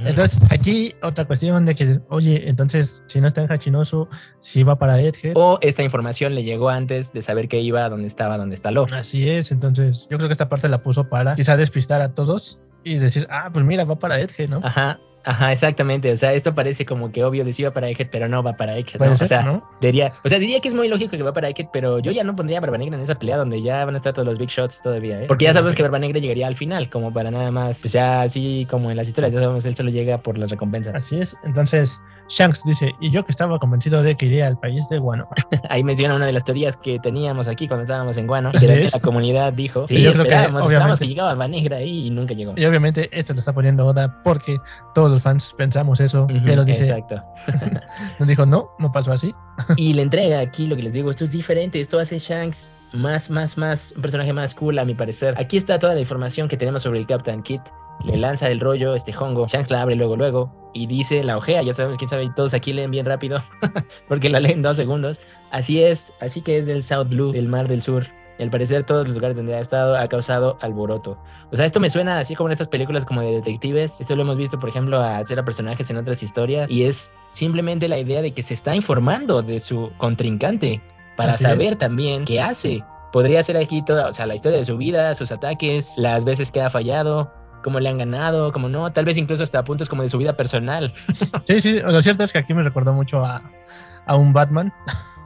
S4: Entonces, aquí otra cuestión de que, oye, entonces, si no está en Hachinosu, si va para Edgehead.
S2: O esta información le llegó antes de saber que iba donde estaba, donde está Lo.
S4: Así es, entonces, yo creo que esta parte la puso para quizá despistar a todos y decir, ah, pues mira, va para Edgehead, ¿no?
S2: Ajá, ajá, exactamente. O sea, esto parece como que obvio de si va para Egghead, pero no va para.
S4: Puede
S2: ¿no? O sea,
S4: ¿no?
S2: diría, o sea, diría que es muy lógico que va para Egghead, pero yo ya no pondría a Barba Negra en esa pelea donde ya van a estar todos los big shots todavía, ¿eh? Porque ya sabemos
S4: Ok.
S2: que Barba Negra llegaría al final, como para nada más. O sea, así como en las historias, ya sabemos, él solo llega por las recompensas.
S4: Así es. Entonces, Shanks dice, y yo que estaba convencido de que iría al país de Guano.
S2: Ahí menciona una de las teorías que teníamos aquí cuando estábamos en Guano, que
S4: es.
S2: la comunidad dijo, sí,
S4: yo creo que,
S2: que llegaba Barba Negra ahí y nunca llegó.
S4: Y obviamente esto lo está poniendo Oda porque todos los fans pensamos eso,
S2: Ujú,
S4: pero dice,
S2: Exacto.
S4: nos dijo, no, no pasó así.
S2: Y le entrega aquí lo que les digo, esto es diferente, esto hace Shanks más, más, más, un personaje más cool a mi parecer. Aquí está toda la información que tenemos sobre el Captain Kit. Le lanza el rollo este hongo, Shanks la abre luego, luego, y dice la ojea, ya sabemos quién sabe, y todos aquí leen bien rápido, porque la leen en dos segundos. Así es, así que es del South Blue, del Mar del Sur. Y al parecer todos los lugares donde ha estado ha causado alboroto. O sea, esto me suena así como en estas películas como de detectives. Esto lo hemos visto, por ejemplo, a hacer a personajes en otras historias. Y es simplemente la idea de que se está informando de su contrincante para
S4: Así
S2: saber
S4: es.
S2: también qué hace. Podría ser aquí toda, o sea, la historia de su vida, sus ataques, las veces que ha fallado, cómo le han ganado, cómo no, tal vez incluso hasta puntos como de su vida personal.
S4: Sí, sí, lo cierto es que aquí me recordó mucho a, a un Batman.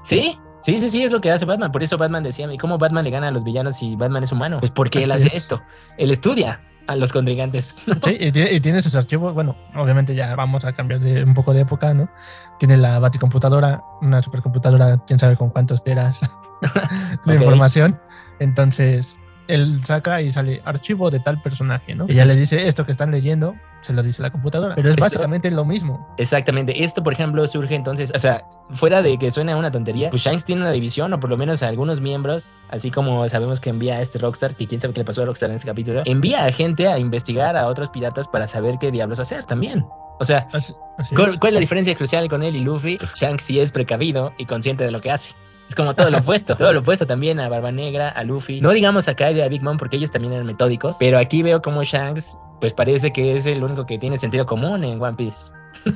S2: ¿Sí? Sí, sí, sí, es lo que hace Batman. Por eso Batman decía, ¿y cómo Batman le gana a los villanos si Batman es humano? Pues porque él
S4: Así
S2: hace
S4: es.
S2: esto. Él estudia a los contrincantes.
S4: Sí, y tiene, sus archivos, bueno, obviamente ya vamos a cambiar de un poco de época, ¿no? Tiene la baticomputadora, una supercomputadora, quién sabe con cuántos teras de
S2: Ok.
S4: información. Entonces, él saca y sale archivo de tal personaje, ¿no? Y ya le dice esto que están leyendo, se lo dice la computadora. Pero es
S2: Esto-
S4: básicamente lo mismo.
S2: Exactamente. Esto, por ejemplo, surge entonces, o sea, fuera de que suene a una tontería, pues Shanks tiene una división, o por lo menos a algunos miembros, así como sabemos que envía a este Rockstar, que quién sabe qué le pasó a Rockstar en este capítulo, envía a gente a investigar a otros piratas para saber qué diablos hacer también. O sea,
S4: Así, así
S2: ¿cuál,
S4: es.
S2: cuál es la diferencia crucial con él y Luffy? Shanks sí es precavido y consciente de lo que hace. Es como todo lo opuesto, todo lo opuesto también a Barba Negra, a Luffy. No digamos a Kyle y a Big Mom porque ellos también eran metódicos, pero aquí veo como Shanks, pues parece que es el único que tiene sentido común en One Piece.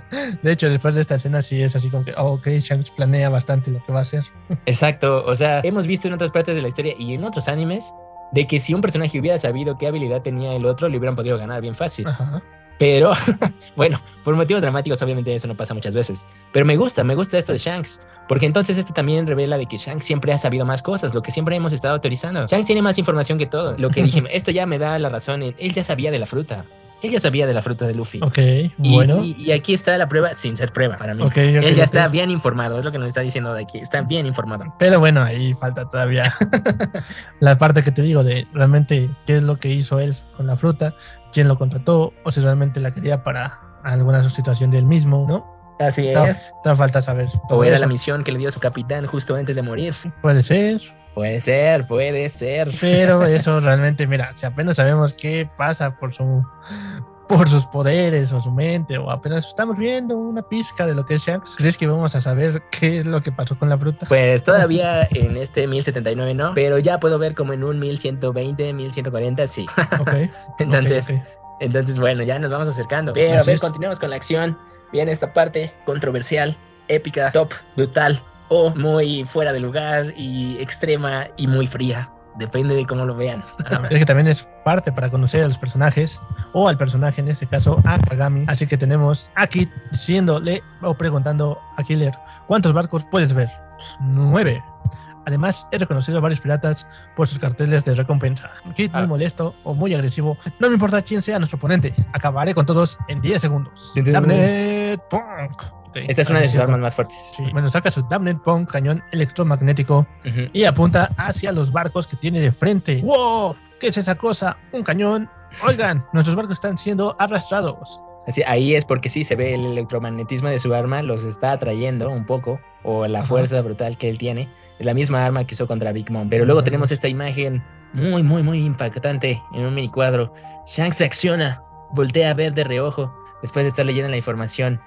S4: De hecho, después de esta escena sí es así como que, oh, ok, Shanks planea bastante lo que va a hacer.
S2: Exacto, o sea, hemos visto en otras partes de la historia y en otros animes de que si un personaje hubiera sabido qué habilidad tenía el otro, le hubieran podido ganar bien fácil.
S4: Ajá.
S2: Pero, bueno, por motivos dramáticos, obviamente eso no pasa muchas veces. Pero me gusta, me gusta esto de Shanks. Porque entonces esto también revela de que Shanks siempre ha sabido más cosas, lo que siempre hemos estado teorizando. Shanks tiene más información que todo. Lo que dije, esto ya me da la razón. Él ya sabía de la fruta. Él ya sabía de la fruta de Luffy.
S4: Ok,
S2: Y,
S4: bueno.
S2: y- y aquí está la prueba sin ser prueba para mí.
S4: ok, ok,
S2: Él ya está bien informado, es lo que nos está diciendo de aquí. Está bien informado.
S4: Pero bueno, ahí falta todavía la parte que te digo de realmente qué es lo que hizo él con la fruta, quién lo contrató, o si realmente la quería para alguna situación del mismo, ¿no?
S2: Así es.
S4: todavía falta saber.
S2: O era
S4: eso.
S2: la misión que le dio su capitán justo antes de morir.
S4: Puede ser,
S2: Puede ser, puede ser.
S4: pero eso realmente, mira, si apenas sabemos qué pasa por su por sus poderes o su mente, o apenas estamos viendo una pizca de lo que es Shanks, ¿crees que vamos a saber qué es lo que pasó con la fruta?
S2: Pues todavía en este 1079 no, pero ya puedo ver como en un 1120, 1140, sí.
S4: Ok.
S2: Entonces,
S4: ok, ok.
S2: entonces bueno, ya nos vamos acercando. Pero a ver, continuemos con la acción. Viene esta parte controversial, épica, top, brutal o muy fuera de lugar y extrema y muy fría. Depende de cómo lo vean.
S4: es que también es parte para conocer a los personajes, o al personaje, en este caso, a Kagami. Así que tenemos aquí diciéndole o preguntando a Killer, ¿cuántos barcos puedes ver? Nueve. Además, he reconocido a varios piratas por sus carteles de recompensa. Kid muy
S2: Ah.
S4: molesto o muy agresivo. No me importa quién sea nuestro oponente. Acabaré con todos en 10 segundos. Punk.
S2: Esta es una de sus armas más fuertes.
S4: Sí. Bueno, saca su Damned Punk, cañón electromagnético, y apunta hacia los barcos que tiene de frente. ¡Wow! ¿Qué es esa cosa? ¿Un cañón? Oigan, nuestros barcos están siendo arrastrados.
S2: Así, ahí es porque sí se ve el electromagnetismo de su arma, los está atrayendo un poco, o la
S4: Ajá.
S2: fuerza brutal que él tiene. Es la misma arma que usó contra Big Mom. Pero luego tenemos esta imagen muy, muy, muy impactante en un mini cuadro. Shanks se acciona, voltea a ver de reojo después de estar leyendo la información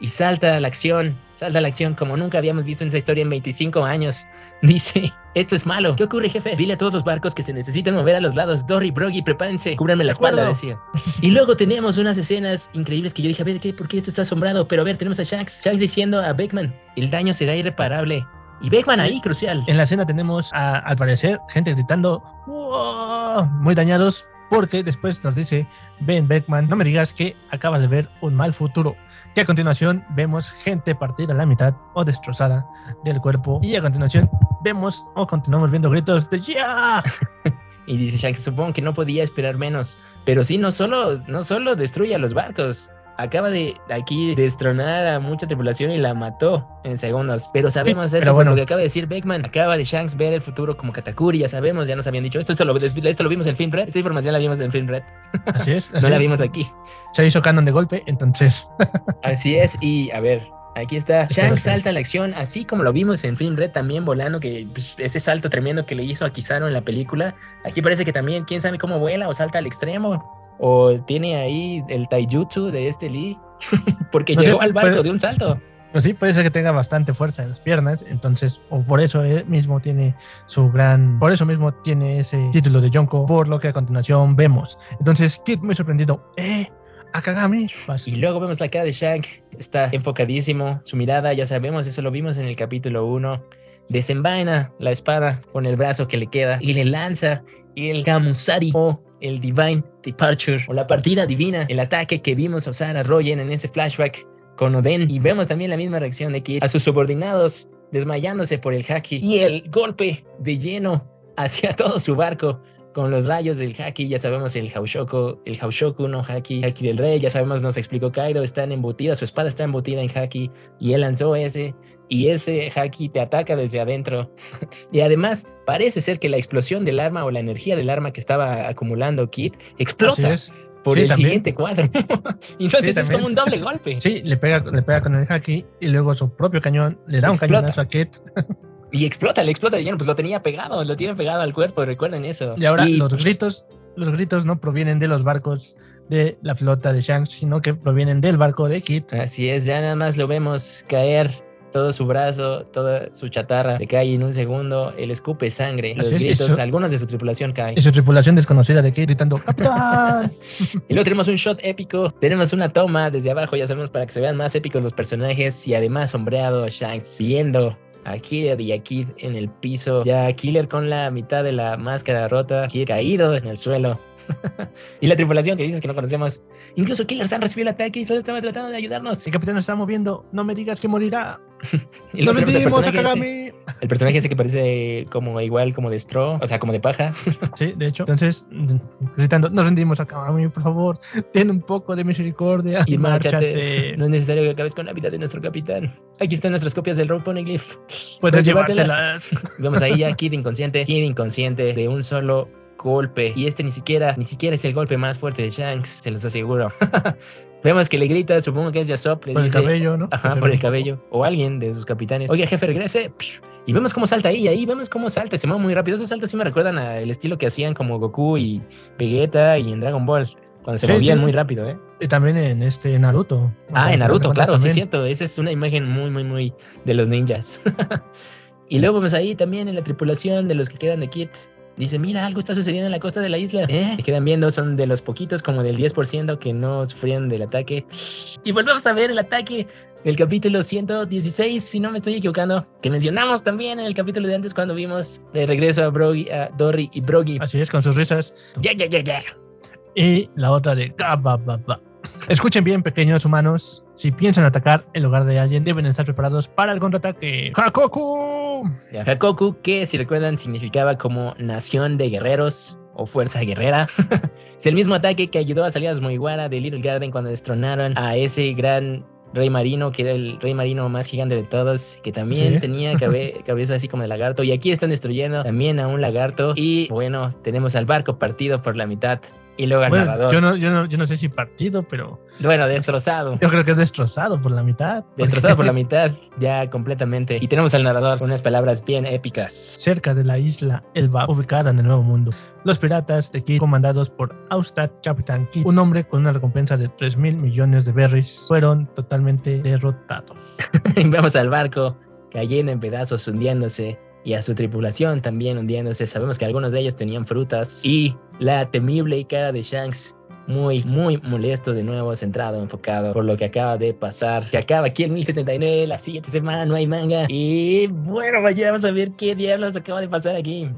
S2: y salta a la acción, salta a la acción como nunca habíamos visto en esa historia en 25 años. Dice, esto es malo. ¿Qué ocurre, jefe? Dile a todos los barcos que se necesitan mover a los lados. Dory, Broggy, prepárense. Cúbranme la
S4: acuerdo.
S2: espalda, decía. Y luego tenemos unas escenas increíbles que yo dije, a ver, ¿qué? ¿por qué esto está asombrado? Pero a ver, tenemos a Shanks. Shanks diciendo a Beckman, el daño será irreparable. Y Beckman ahí, crucial.
S4: En la escena tenemos, a- al parecer, gente gritando ¡Wow! Muy dañados porque después nos dice Ben Beckman, no me digas que acabas de ver un mal futuro. Que a continuación vemos gente partida a la mitad o destrozada del cuerpo. Y a continuación vemos o continuamos viendo gritos de ¡Ya!
S2: Y dice Shanks, supongo que no podía esperar menos. Pero sí, no solo, no solo destruye a los barcos. Acaba de aquí destronar a mucha tripulación y la mató en segundos. Pero sabemos
S4: Sí,
S2: esto
S4: pero bueno.
S2: lo que acaba de decir Beckman. Acaba de Shanks ver el futuro como Katakuri, ya sabemos, ya nos habían dicho. Esto, esto, lo, esto lo vimos en Film Red. Esta información la vimos en Film Red.
S4: Así es.
S2: No la
S4: es.
S2: vimos aquí.
S4: Se hizo canon de golpe, entonces.
S2: Así es, y a ver, aquí está. Shanks salta a la acción, así como lo vimos en Film Red también volando, que pues, ese salto tremendo que le hizo a Kizaru en la película. Aquí parece que también, quién sabe cómo vuela o salta al extremo. O tiene ahí el taijutsu de este Lee, porque
S4: No sé,
S2: llegó al barco
S4: pero-
S2: de un salto.
S4: Pues sí, puede ser que tenga bastante fuerza en las piernas, entonces, o por eso mismo tiene su gran, por eso mismo tiene ese título de Yonko, por lo que a continuación vemos. Entonces, Kid muy sorprendido, ¡eh! Akagami.
S2: Y luego vemos la cara de Shank, está enfocadísimo, su mirada, ya sabemos, eso lo vimos en el capítulo 1. Desenvaina la espada con el brazo que le queda y le lanza el Gamusari o el Divine Departure o la partida divina, el ataque que vimos usar a Royen en ese flashback con Oden. Y vemos también la misma reacción de Kid a sus subordinados desmayándose por el haki y el golpe de lleno hacia todo su barco con los rayos del haki, ya sabemos el Haushoku, el Haushoku no haki, haki del rey, ya sabemos, nos explicó Kaido, están embutidas, su espada está embutida en haki y él lanzó ese y ese haki te ataca desde adentro. y además, parece ser que la explosión del arma o la energía del arma que estaba acumulando Kid explota por
S4: Sí,
S2: el
S4: también.
S2: siguiente cuadro. Entonces
S4: Sí,
S2: es como un doble golpe.
S4: Sí, le pega, le pega con el haki y luego su propio cañón le da un cañonazo a Kid.
S2: Y explota, le explota de lleno, pues lo tenía pegado, lo tiene pegado al cuerpo, recuerden eso.
S4: Y ahora los
S2: pues,
S4: gritos, los gritos no provienen de los barcos de la flota de Shanks, sino que provienen del barco de Kid.
S2: Así es, ya nada más lo vemos caer todo su brazo, toda su chatarra le cae en un segundo, él escupe sangre, los
S4: es,
S2: gritos,
S4: eso-
S2: algunos de su tripulación caen.
S4: Y su tripulación desconocida de Kid gritando ¡Capitán!
S2: Y luego tenemos un shot épico, tenemos una toma desde abajo, ya sabemos, para que se vean más épicos los personajes y además sombreado a Shanks viendo a Killer y a Kid en el piso, ya Killer con la mitad de la máscara rota, Kid caído en el suelo. y la tripulación que dices que no conocemos. Incluso Killer San recibió el ataque y solo estaba tratando de ayudarnos.
S4: El capitán nos está moviendo. No me digas que morirá.
S2: Y luego
S4: ¡Nos
S2: tenemos al
S4: vendimos,
S2: personaje ese.
S4: Akagami!
S2: El personaje ese que parece como igual como de straw, o sea, como de paja.
S4: Sí, de hecho. Entonces, gritando, nos rendimos a Kagami, por favor. Ten un poco de misericordia.
S2: Y márchate.
S4: márchate.
S2: No es necesario que acabes con la vida de nuestro capitán. Aquí están nuestras copias del Rope Poneglyph.
S4: Puedes
S2: llevártelas.
S4: llevártelas.
S2: Vemos ahí ya Kid inconsciente, Kid inconsciente de un solo golpe. Y este ni siquiera, ni siquiera es el golpe más fuerte de Shanks, se los aseguro. Vemos que le grita, supongo que es Yasop, le
S4: Por el cabello, ¿no?
S2: Ajá, por el cabello. O alguien de sus capitanes. Oye, jefe, regrese. Psh. Y vemos cómo salta ahí, ahí vemos cómo salta, se mueve muy rápido. Esos saltos sí me recuerdan al estilo que hacían como Goku y Vegeta y en Dragon Ball, cuando se
S4: Sí,
S2: movían
S4: sí.
S2: muy rápido, ¿eh?
S4: Y también en este Naruto. O
S2: Ah,
S4: sea,
S2: en Naruto, claro, sí es cierto. Esa es una imagen muy, muy, muy de los ninjas. y luego vemos ahí también en la tripulación de los que quedan de Kit. Dice, mira, algo está sucediendo en la costa de la isla. ¿Eh? Se quedan viendo, son de los poquitos, como del 10% que no sufrieron del ataque. Y volvemos a ver el ataque el capítulo 116, si no me estoy equivocando, que mencionamos también en el capítulo de antes cuando vimos de regreso a, Brogy, a Dory y Brogy.
S4: Así es, con sus risas.
S2: Ya, ya, ya, ya.
S4: Y la otra de. Escuchen bien, pequeños humanos. Si piensan atacar el hogar de alguien, deben estar preparados para el contraataque. ¡Hakoku!
S2: Hakoku, que si recuerdan significaba como nación de guerreros o fuerza guerrera. es el mismo ataque que ayudó a salir a Mugiwara de Little Garden cuando destronaron a ese gran rey marino, que era el rey marino más gigante de todos, que también
S4: Sí.
S2: tenía cabe- cabeza así como de lagarto. Y aquí están destruyendo también a un lagarto. Y bueno, tenemos al barco partido por la mitad. Y luego al
S4: Bueno,
S2: narrador.
S4: yo no, yo, no, yo no sé si partido, pero
S2: Bueno, destrozado.
S4: yo creo que es destrozado por la mitad.
S2: Destrozado por la mitad, ya completamente. Y tenemos al narrador con unas palabras bien épicas.
S4: Cerca de la isla Elba, ubicada en el Nuevo Mundo, los piratas de Kidd, comandados por Austad Capitán Kidd, un hombre con una recompensa de 3 mil millones de berries, fueron totalmente derrotados.
S2: Vemos al barco cayendo en pedazos, hundiéndose. Y a su tripulación también hundiéndose. Sabemos que algunos de ellos tenían frutas. Y la temible cara de Shanks, muy, muy molesto de nuevo, centrado, enfocado por lo que acaba de pasar. Se acaba aquí en 1079, la siguiente semana no hay manga. Y bueno, vaya, vamos a ver qué diablos acaba de pasar aquí.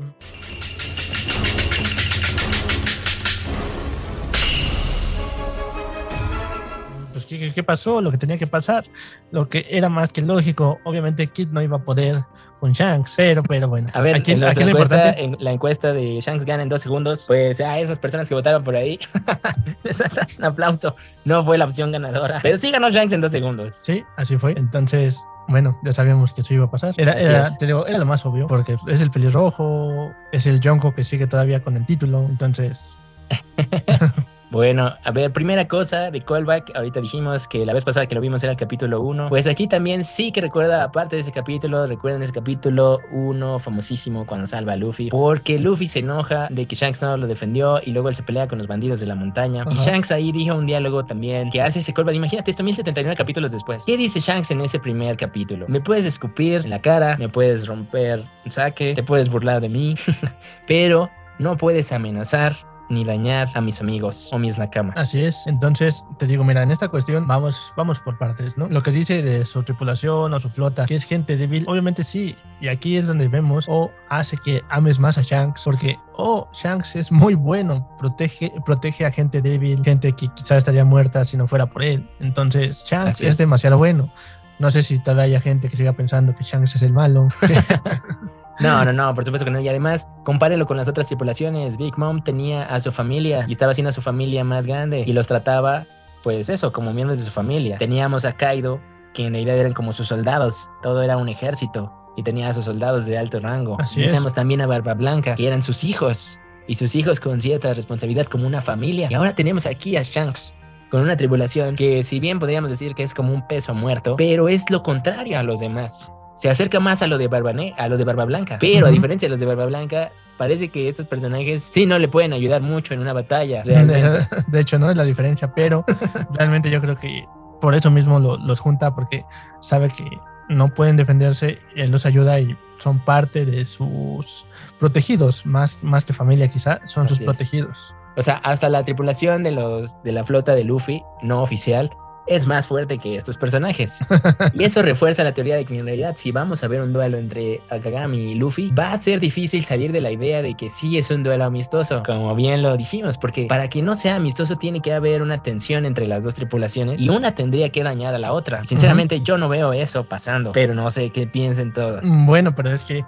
S4: Pues, ¿qué, qué- qué pasó? Lo que tenía que pasar, lo que era más que lógico. Obviamente, Kid no iba a poder con Shanks, pero, pero bueno.
S2: A ver,
S4: aquí,
S2: en,
S4: aquí
S2: encuesta, en la encuesta de Shanks gana en dos segundos, pues a esas personas que votaron por ahí, les das un aplauso. No fue la opción ganadora, pero sí ganó Shanks en dos segundos.
S4: Sí, así fue. Entonces, bueno, ya sabíamos que eso iba a pasar. Era, era, te digo, era lo más obvio, porque es el pelirrojo, es el Yonko que sigue todavía con el título. Entonces,
S2: Bueno, a ver, primera cosa de callback, ahorita dijimos que la vez pasada que lo vimos era el capítulo 1, pues aquí también sí que recuerda, aparte de ese capítulo, recuerden ese capítulo 1 famosísimo cuando salva a Luffy, porque Luffy se enoja de que Shanks no lo defendió y luego él se pelea con los bandidos de la montaña. Y. Shanks ahí dijo un diálogo también que hace ese callback, imagínate esto 1079 capítulos después. ¿Qué dice Shanks en ese primer capítulo? Me puedes escupir en la cara, me puedes romper un saque, te puedes burlar de mí, pero no puedes amenazar ni dañar a mis amigos o mis nakamas.
S4: así es. Entonces, te digo, mira, en esta cuestión vamos, vamos por partes, ¿no? Lo que dice de su tripulación o su flota, que es gente débil, obviamente sí. Y aquí es donde vemos, o hace que ames más a Shanks, porque, oh, Shanks es muy bueno, protege, protege a gente débil, gente que quizás estaría muerta si no fuera por él. Entonces, Shanks es,
S2: es.
S4: demasiado bueno. No sé si todavía haya gente que siga pensando que Shanks es el malo.
S2: No, no, no, por supuesto que no. Y además, compárelo con las otras tripulaciones. Big Mom tenía a su familia y estaba haciendo a su familia más grande y los trataba, pues eso, como miembros de su familia. Teníamos a Kaido, que en realidad eran como sus soldados. Todo era un ejército y tenía a sus soldados de alto rango.
S4: Así es.
S2: Teníamos también a Barba Blanca, que eran sus hijos y sus hijos con cierta responsabilidad como una familia. Y ahora tenemos aquí a Shanks. Con una tribulación que si bien podríamos decir que es como un peso muerto, pero es lo contrario a los demás se acerca más a lo de Barba, Ne- a lo de Barba Blanca. Pero a diferencia de los de Barba Blanca, parece que estos personajes sí no le pueden ayudar mucho en una batalla. Realmente.
S4: De hecho, no es la diferencia, pero realmente yo creo que por eso mismo lo- los junta, porque sabe que no pueden defenderse, él los ayuda y son parte de sus protegidos, más, más que familia quizá, son sus
S2: es.
S4: protegidos.
S2: O sea, hasta la tripulación de los de la flota de Luffy, no oficial, es más fuerte que estos personajes. Y eso refuerza la teoría de que en realidad si vamos a ver un duelo entre Akagami y Luffy, va a ser difícil salir de la idea de que sí es un duelo amistoso, como bien lo dijimos, porque para que no sea amistoso tiene que haber una tensión entre las dos tripulaciones y una tendría que dañar a la otra. Sinceramente yo no veo eso pasando, pero no sé qué piensen todos.
S4: Mm, Bueno, pero es que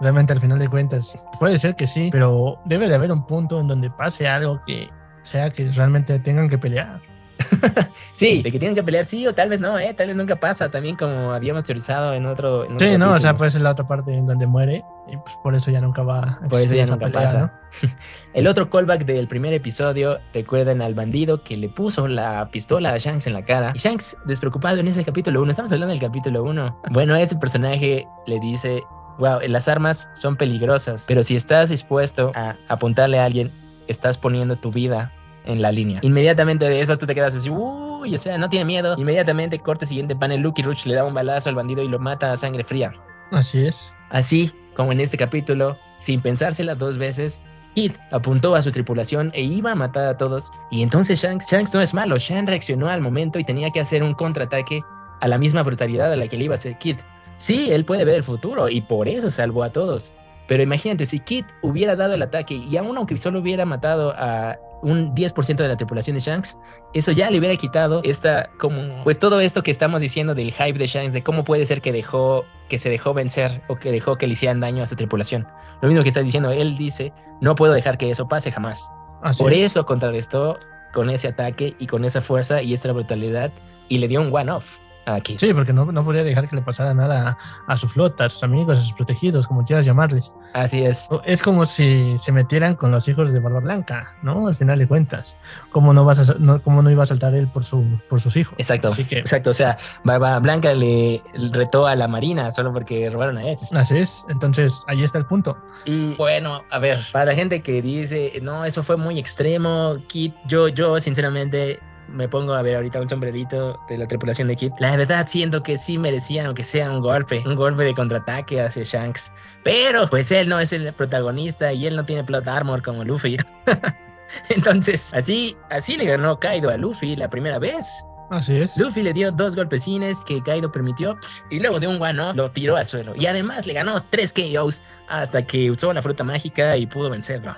S4: realmente al final de cuentas puede ser que sí, pero debe de haber un punto en donde pase algo que sea que realmente tengan que pelear.
S2: Sí, de que tienen que pelear sí o tal vez no, eh, tal vez nunca pasa, también como habíamos teorizado en otro... en otro
S4: Sí, no, o sea, puede ser la otra parte en donde muere y pues por eso ya nunca va a
S2: Por eso ya nunca
S4: pelea,
S2: pasa.
S4: ¿no?
S2: El otro callback del primer episodio, recuerdan al bandido que le puso la pistola a Shanks en la cara. Y Shanks, despreocupado en ese capítulo 1, estamos hablando del capítulo 1. Bueno, ese personaje le dice, wow, las armas son peligrosas, pero si estás dispuesto a apuntarle a alguien, estás poniendo tu vida en la línea. Inmediatamente de eso tú te quedas así, uy, o sea, no tiene miedo. Inmediatamente corte siguiente panel, Lucky Ruch le da un balazo al bandido y lo mata a sangre fría.
S4: Así es.
S2: Así como en este capítulo, sin pensársela dos veces, Kid apuntó a su tripulación e iba a matar a todos. Y entonces Shanks, Shanks no es malo, Shanks reaccionó al momento y tenía que hacer un contraataque a la misma brutalidad a la que le iba a hacer Kid. Sí, él puede ver el futuro y por eso salvó a todos. Pero imagínate, si Kid hubiera dado el ataque y aún aunque solo hubiera matado a un 10% de la tripulación de Shanks, eso ya le hubiera quitado esta como pues todo esto que estamos diciendo del hype de Shanks de cómo puede ser que dejó que se dejó vencer o que dejó que le hicieran daño a su tripulación. Lo mismo que está diciendo, él dice, no puedo dejar que eso pase jamás. Por eso contrarrestó con ese ataque y con esa fuerza y esta brutalidad y le dio un one off. Aquí.
S4: Sí, porque no, no podía dejar que le pasara nada a, su flota, a sus amigos, a sus protegidos, como quieras llamarles.
S2: Así es.
S4: Es como si se metieran con los hijos de Barba Blanca, ¿no? Al final de cuentas. ¿Cómo no, vas a, no, cómo no iba a saltar él por, su, por sus hijos?
S2: Exacto. Exacto. O sea, Barba Blanca le retó a la Marina solo porque robaron a él.
S4: Así es. Entonces, ahí está el punto.
S2: Y bueno, a ver, para la gente que dice, no, eso fue muy extremo, Kit, yo, yo, sinceramente me pongo a ver ahorita un sombrerito de la tripulación de Kid. La verdad siento que sí merecía, aunque sea un golpe, un golpe de contraataque hacia Shanks. Pero pues él no es el protagonista y él no tiene plot armor como Luffy. Entonces, así, así le ganó Kaido a Luffy la primera vez.
S4: Así es.
S2: Luffy le dio dos golpecines que Kaido permitió y luego de un one-off lo tiró al suelo. Y además le ganó tres KOs hasta que usó la fruta mágica y pudo vencerlo.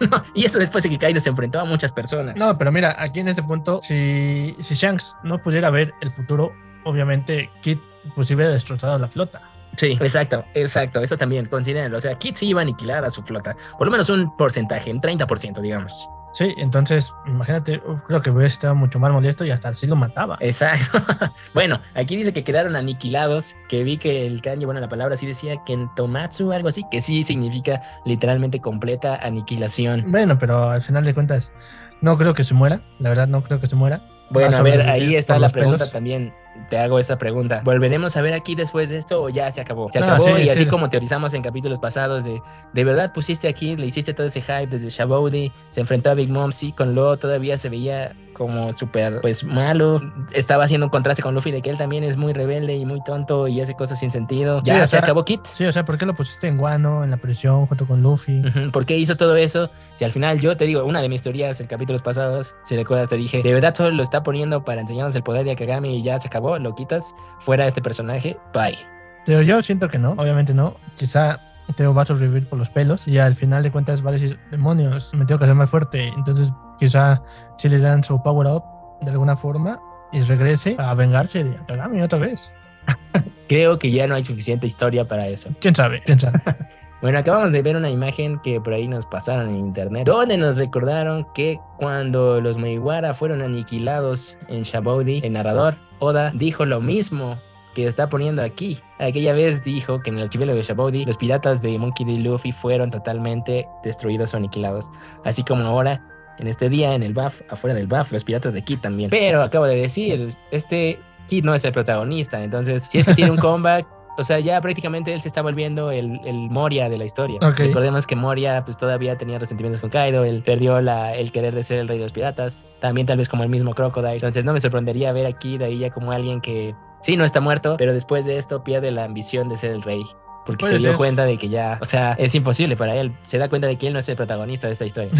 S2: y eso después de que Kaido se enfrentó a muchas personas.
S4: No, pero mira, aquí en este punto, si, si Shanks no pudiera ver el futuro, obviamente Kid pues hubiera destrozado la flota.
S2: Sí, exacto, exacto. Eso también, considérenlo. O sea, Kid sí iba a aniquilar a su flota. Por lo menos un porcentaje, un 30%, digamos.
S4: Sí, entonces, imagínate, creo que hubiera estado mucho más molesto y hasta así lo mataba.
S2: Exacto. bueno, aquí dice que quedaron aniquilados, que vi que el kanji, bueno, la palabra sí decía que en Tomatsu, algo así, que sí significa literalmente completa aniquilación.
S4: Bueno, pero al final de cuentas, no creo que se muera, la verdad no creo que se muera.
S2: Bueno, a ver, ahí está la pregunta también. Te hago esa pregunta. ¿Volveremos a ver aquí después de esto o ya se acabó? Se acabó y así como teorizamos en capítulos pasados de de verdad pusiste aquí, le hiciste todo ese hype desde Shabody, se enfrentó a Big Mom, sí, con Lo todavía se veía como súper pues malo. Estaba haciendo un contraste con Luffy de que él también es muy rebelde y muy tonto y hace cosas sin sentido. Ya se acabó Kit.
S4: Sí, o sea, ¿por qué lo pusiste en Guano, en la prisión, junto con Luffy?
S2: ¿Por qué hizo todo eso? Si al final yo te digo, una de mis teorías en capítulos pasados, si recuerdas, te dije, de verdad solo lo está poniendo para enseñarnos el poder de Akagami y ya se acabó, lo quitas, fuera este personaje, bye.
S4: Pero yo siento que no, obviamente no. Quizá Teo va a sobrevivir por los pelos y al final de cuentas va a decir, demonios, me tengo que hacer más fuerte. Entonces quizá si le dan su power up de alguna forma y regrese a vengarse de Akagami otra vez.
S2: Creo que ya no hay suficiente historia para eso.
S4: ¿Quién sabe? ¿Quién sabe?
S2: Bueno, acabamos de ver una imagen que por ahí nos pasaron en internet, donde nos recordaron que cuando los Meiwara fueron aniquilados en Shabodi, el narrador Oda dijo lo mismo que está poniendo aquí. Aquella vez dijo que en el archipiélago de Shabodi los piratas de Monkey D. Luffy fueron totalmente destruidos o aniquilados, así como ahora en este día en el buff, afuera del buff, los piratas de Kid también. Pero acabo de decir, este Kid no es el protagonista, entonces si es que tiene un comeback, o sea, ya prácticamente él se está volviendo el, el Moria de la historia. Recordemos que Moria pues todavía tenía resentimientos con Kaido, él perdió la, el querer de ser el rey de los piratas, también tal vez como el mismo Crocodile. Entonces no me sorprendería ver aquí de ahí ya como alguien que sí no está muerto, pero después de esto pierde la ambición de ser el rey. Porque se dio cuenta de que ya, o sea, es imposible para él. Se da cuenta de que él no es el protagonista de esta historia.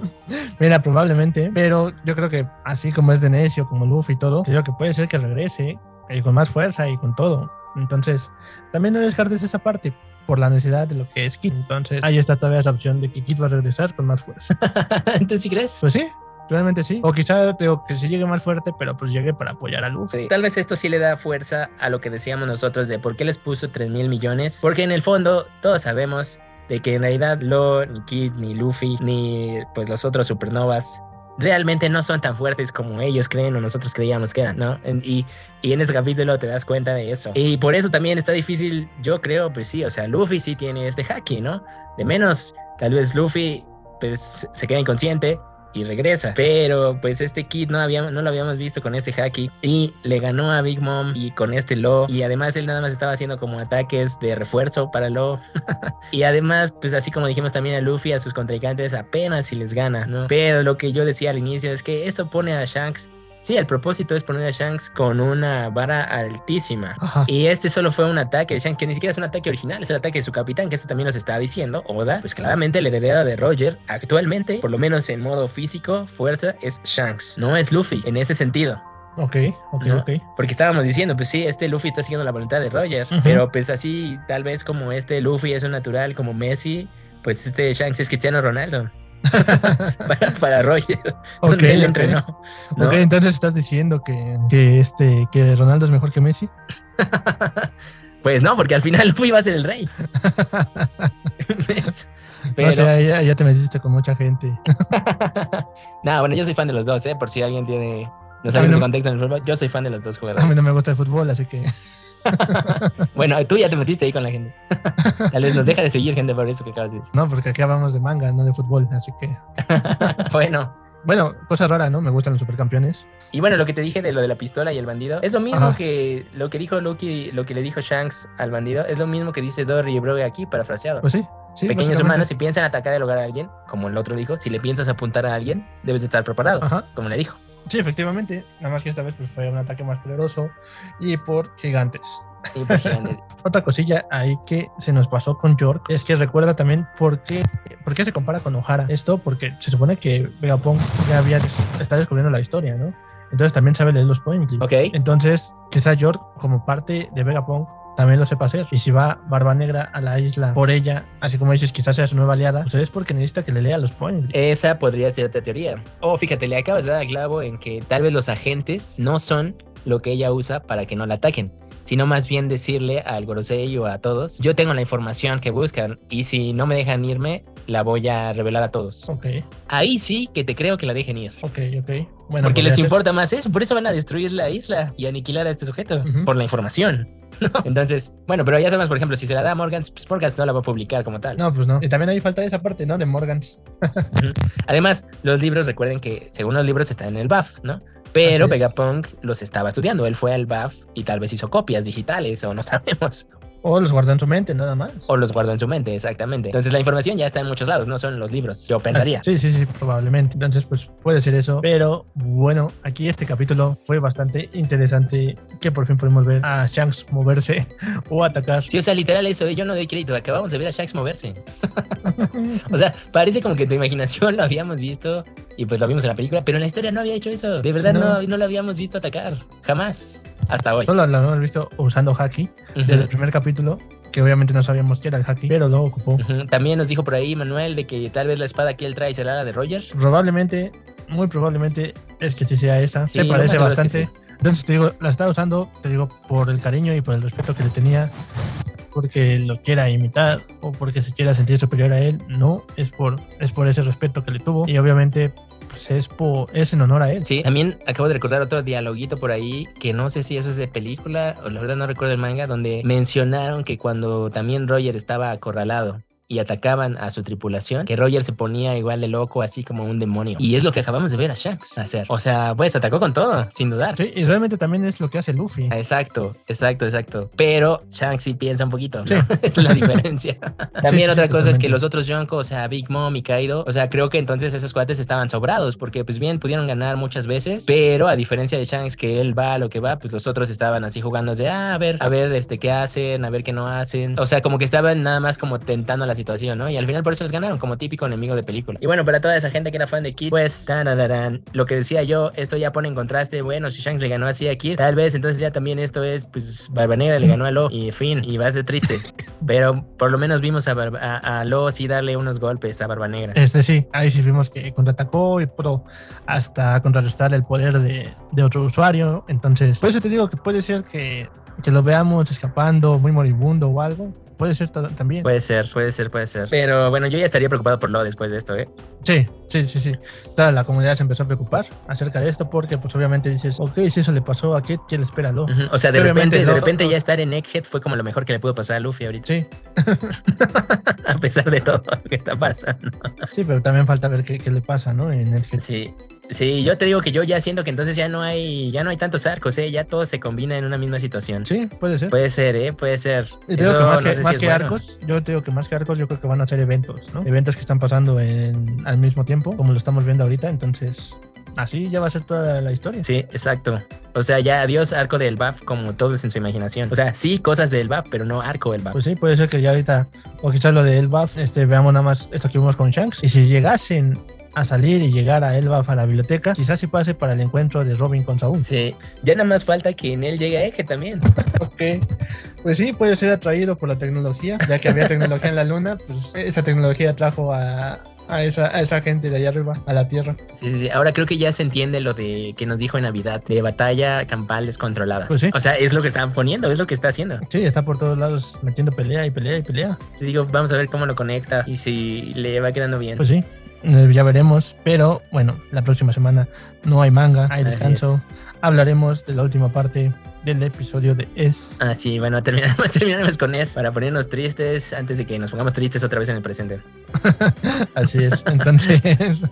S4: Mira, probablemente, pero yo creo que así como es de necio, como Luffy y todo, creo que puede ser que regrese y con más fuerza y con todo. Entonces, también no descartes esa parte por la necesidad de lo que es Kid. Entonces, ahí está todavía esa opción de que Kid va a regresar con más fuerza.
S2: ¿Entonces sí crees?
S4: Pues sí, realmente sí. O quizá digo que sí llegue más fuerte, pero pues llegue para apoyar a Luffy.
S2: Tal vez esto sí le da fuerza a lo que decíamos nosotros de por qué les puso 3 mil millones. Porque en el fondo todos sabemos de que en realidad Lo, ni Kid, ni Luffy, ni pues los otros supernovas realmente no son tan fuertes como ellos creen o nosotros creíamos que eran, ¿no? Y, y en ese capítulo te das cuenta de eso. Y por eso también está difícil, yo creo, pues sí, o sea, Luffy sí tiene este haki, ¿no? De menos, tal vez Luffy pues se queda inconsciente y regresa. Pero pues este kid no, había, no lo habíamos visto con este haki y le ganó a Big Mom y con este Lo. Y además él nada más estaba haciendo como ataques de refuerzo para Lo. y además, pues así como dijimos también a Luffy, a sus contrincantes apenas si les gana, ¿no? Pero lo que yo decía al inicio es que esto pone a Shanks Sí, el propósito es poner a Shanks con una vara altísima. Y este solo fue un ataque de Shanks, que ni siquiera es un ataque original, es el ataque de su capitán, que este también nos está diciendo. Oda, pues claramente el heredero de Roger, actualmente, por lo menos en modo físico, fuerza, es Shanks, no es Luffy, en ese sentido.
S4: Ok, ok,
S2: ¿no?
S4: ok.
S2: Porque estábamos diciendo, pues sí, este Luffy está siguiendo la voluntad de Roger, pero pues así, tal vez como este Luffy es un natural como Messi, pues este Shanks es Cristiano Ronaldo. para, para Roger,
S4: Ok,
S2: donde él entrenó. ¿no?
S4: Ok, entonces estás diciendo que, que este que Ronaldo es mejor que Messi.
S2: Pues no, porque al final Luffy va a ser el rey.
S4: O sea, ya, ya te metiste con mucha gente.
S2: no, bueno, yo soy fan de los dos, ¿eh? Por si alguien tiene, no sabe su
S4: no-
S2: contexto en el fútbol, yo soy fan de los dos
S4: A mí
S2: jugadores.
S4: no me gusta el fútbol, así que
S2: Bueno, tú ya te metiste ahí con la gente. Tal vez nos deja de seguir gente por eso que acabas de decir.
S4: no, porque aquí hablamos de manga, no de fútbol, así que
S2: Bueno,
S4: bueno, cosa rara, ¿no? Me gustan los supercampeones.
S2: Y bueno, lo que te dije de lo de la pistola y el bandido, es lo mismo
S4: Ajá.
S2: que lo que dijo Lucky, lo que le dijo Shanks al bandido, es lo mismo que dice Dory y Brogue aquí, parafraseado.
S4: Pues sí, sí.
S2: Pequeños humanos, si piensan atacar el hogar a alguien, como el otro dijo, si le piensas apuntar a alguien, debes de estar preparado,
S4: Ajá.
S2: como le dijo.
S4: Sí, efectivamente. Nada más que esta vez pues, fue un ataque más poderoso y por gigantes.
S2: Pues.
S4: Otra cosilla ahí que se nos pasó con York es que recuerda también por qué, por qué se compara con O'Hara. Esto porque se supone que Vegapunk ya había está descubriendo la historia, ¿no? Entonces también sabe leer los poems.
S2: ok,
S4: Entonces, quizá York, como parte de Vegapunk, también lo sepa hacer. Y si va Barba Negra a la isla por ella, así como dices, quizás sea su nueva aliada, pues es porque necesita que le lea los poems.
S2: esa podría ser otra teoría. O fíjate, le acabas de dar al clavo en que tal vez los agentes no son lo que ella usa para que no la ataquen. Sino más bien decirle al Gorosei o a todos, yo tengo la información que buscan y si no me dejan irme, la voy a revelar a todos.
S4: Ok,
S2: Ahí sí que te creo que la dejen ir.
S4: ok, ok. Bueno,
S2: Porque
S4: podría
S2: les importa más eso, por eso van a destruir la isla y aniquilar a este sujeto, por la información. ¿no? Entonces, bueno, pero ya sabemos, por ejemplo, si se la da a Morgan, pues Morgan no la va a publicar como tal.
S4: No, pues no. Y también ahí falta esa parte, ¿no? De Morgans.
S2: Además, los libros, recuerden que según los libros están en el BAF, ¿no? Pero. Vegapunk los estaba estudiando. Él fue al BAF y tal vez hizo copias digitales o no sabemos.
S4: O los guarda en su mente, nada más.
S2: O los guardó en su mente, exactamente. Entonces la información ya está en muchos lados, no son en los libros, yo pensaría.
S4: Sí, sí, sí, probablemente. Entonces, pues puede ser eso. Pero bueno, aquí este capítulo fue bastante interesante que por fin pudimos ver a Shanks moverse o atacar.
S2: Sí, o sea, literal eso, yo no doy crédito, acabamos de ver a Shanks moverse. O sea, parece como que en tu imaginación lo habíamos visto y pues lo vimos en la película, pero en la historia no había hecho eso. De verdad no.
S4: no,
S2: lo habíamos visto atacar, jamás, hasta hoy.
S4: Solo lo habíamos visto usando Haki desde el primer capítulo, que obviamente no sabíamos que era el Haki, pero lo ocupó.
S2: Ujú. También nos dijo por ahí Manuel de que tal vez la espada que él trae será la de Roger.
S4: Probablemente, muy probablemente es que sí sea esa.
S2: Sí,
S4: Se parece
S2: es que
S4: bastante. Entonces te digo, la estaba usando, te digo, por el cariño y por el respeto que le tenía, porque lo quiera imitar o porque se quiera sentir superior a él. No, es por, es por ese respeto que le tuvo. Y obviamente, pues es, en honor a él.
S2: Sí, también acabo de recordar otro dialoguito por ahí que no sé si eso es de película o la verdad no recuerdo el manga, donde mencionaron que cuando también Roger estaba acorralado y atacaban a su tripulación, que Roger se ponía igual de loco, así como un demonio. Y es lo que acabamos de ver a Shanks hacer. O sea, pues atacó con todo, sin dudar.
S4: Sí, y realmente también es lo que hace Luffy.
S2: Exacto, exacto, exacto. Pero Shanks sí piensa un poquito. ¿no?
S4: Sí.
S2: Es la diferencia. También
S4: sí,
S2: otra cosa es que los otros Yonko, o sea, Big Mom y Kaido, o sea, creo que entonces esos cuates estaban sobrados porque pues bien pudieron ganar muchas veces, pero a diferencia de Shanks que él va a lo que va, pues los otros estaban así jugando de, ah, a ver, a ver, este, qué hacen, a ver qué no hacen. O sea, como que estaban nada más como tentando la situación, ¿no? Y al final por eso les ganaron, como típico enemigo de película. Y bueno, para toda esa gente que era fan de Kid, pues, tarararán, lo que decía yo, esto ya pone en contraste, bueno, si Shanks le ganó así a Kid, tal vez entonces ya también esto es, pues, Barba Negra le ganó a Lo y fin, y va a ser triste. Pero por lo menos vimos a, Barba- a, a Lo sí darle unos golpes a Barba Negra.
S4: Este sí, ahí sí vimos que contraatacó y pudo hasta contrarrestar el poder de, de otro usuario. Entonces, por eso te digo que puede ser que, que lo veamos escapando muy moribundo o algo. Puede ser ta- también.
S2: Puede ser, puede ser, puede ser. Pero bueno, yo ya estaría preocupado por Lo después de esto, ¿eh?
S4: Sí, sí, sí, sí. Toda la comunidad se empezó a preocupar acerca de esto porque pues obviamente dices, ok, si eso le pasó a Kid, ¿qué le espera a Lo?
S2: O sea, de
S4: Obviamente
S2: repente, de
S4: Lo-
S2: repente ya estar en Egghead fue como lo mejor que le pudo pasar a Luffy ahorita.
S4: Sí,
S2: a pesar de todo lo que está pasando.
S4: sí, pero también falta ver qué, qué le pasa, ¿no? En el
S2: Sí. Sí, yo te digo que yo ya siento que entonces ya no hay, ya no hay tantos arcos, ¿eh? Ya todo se combina en una misma situación.
S4: Sí, puede ser.
S2: Puede ser, ¿eh? Puede ser.
S4: Y te digo
S2: Eso
S4: que más
S2: no
S4: que,
S2: sé
S4: más que
S2: bueno.
S4: arcos, yo te digo que más que arcos, yo creo que van a ser eventos, ¿no? Eventos que están pasando en, al mismo tiempo, como lo estamos viendo ahorita, entonces así ya va a ser toda la historia.
S2: Sí, exacto. O sea, ya adiós arco del buff como todos en su imaginación. O sea, sí, cosas del buff, pero no arco del buff.
S4: Pues sí, puede ser que ya ahorita, o quizás lo de Elbaf, este, veamos nada más esto que vimos con Shanks, y si llegasen a salir y llegar a Elbaf a la biblioteca. Quizás sí pase para el encuentro de Robin con Saúl.
S2: Sí, ya nada más falta que en él llegue a Eje también.
S4: ok, pues sí, puede ser atraído por la tecnología, ya que había tecnología en la luna, pues esa tecnología trajo a, a esa, a esa gente de allá arriba, a la Tierra.
S2: Sí, sí, sí. Ahora creo que ya se entiende lo de que nos dijo en Navidad, de batalla campal descontrolada.
S4: Pues sí.
S2: O sea, es lo que están poniendo, es lo que está haciendo.
S4: Sí, está por todos lados metiendo pelea y pelea y pelea.
S2: Sí, digo, vamos a ver cómo lo conecta y si le va quedando bien.
S4: Pues sí, ya veremos, pero bueno, la próxima semana no hay manga, hay descanso. Hablaremos de la última parte del episodio de Es.
S2: Ah, sí, bueno, terminaremos, terminaremos con eso para ponernos tristes antes de que nos pongamos tristes otra vez en el presente.
S4: Así es. Entonces,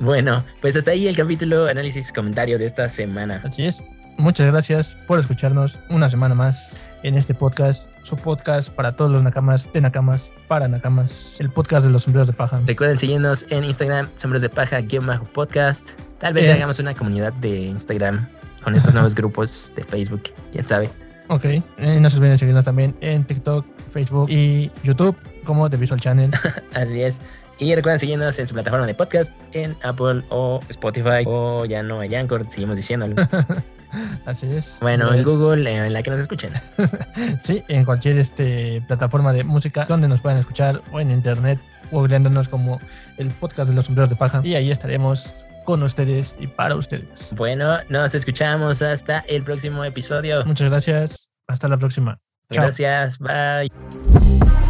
S2: Bueno, pues hasta ahí el capítulo, análisis, comentario de esta semana.
S4: así es. Muchas gracias por escucharnos una semana más en este podcast, su podcast para todos los nakamas, de nakamas, para nakamas, el podcast de los sombreros de paja.
S2: Recuerden seguirnos en Instagram, Sombros de Paja, guion bajo podcast. Tal vez
S4: Eh.
S2: hagamos una comunidad de Instagram con estos nuevos grupos de Facebook, quién sabe.
S4: Ok. Eh, no se olviden seguirnos también en TikTok, Facebook y YouTube como The Visual Channel.
S2: Así es. Y recuerden seguirnos en su plataforma de podcast, en Apple o Spotify, o ya no hay Anchor, seguimos diciéndolo.
S4: Así es.
S2: Bueno,
S4: Pues,
S2: en Google, eh, en la que nos escuchen.
S4: Sí, en cualquier este, plataforma de música donde nos puedan escuchar o en internet, googleándonos como el podcast de los sombreros de paja. Y ahí estaremos con ustedes y para ustedes.
S2: Bueno, nos escuchamos hasta el próximo episodio.
S4: Muchas gracias. Hasta la próxima. Chao.
S2: Gracias, bye.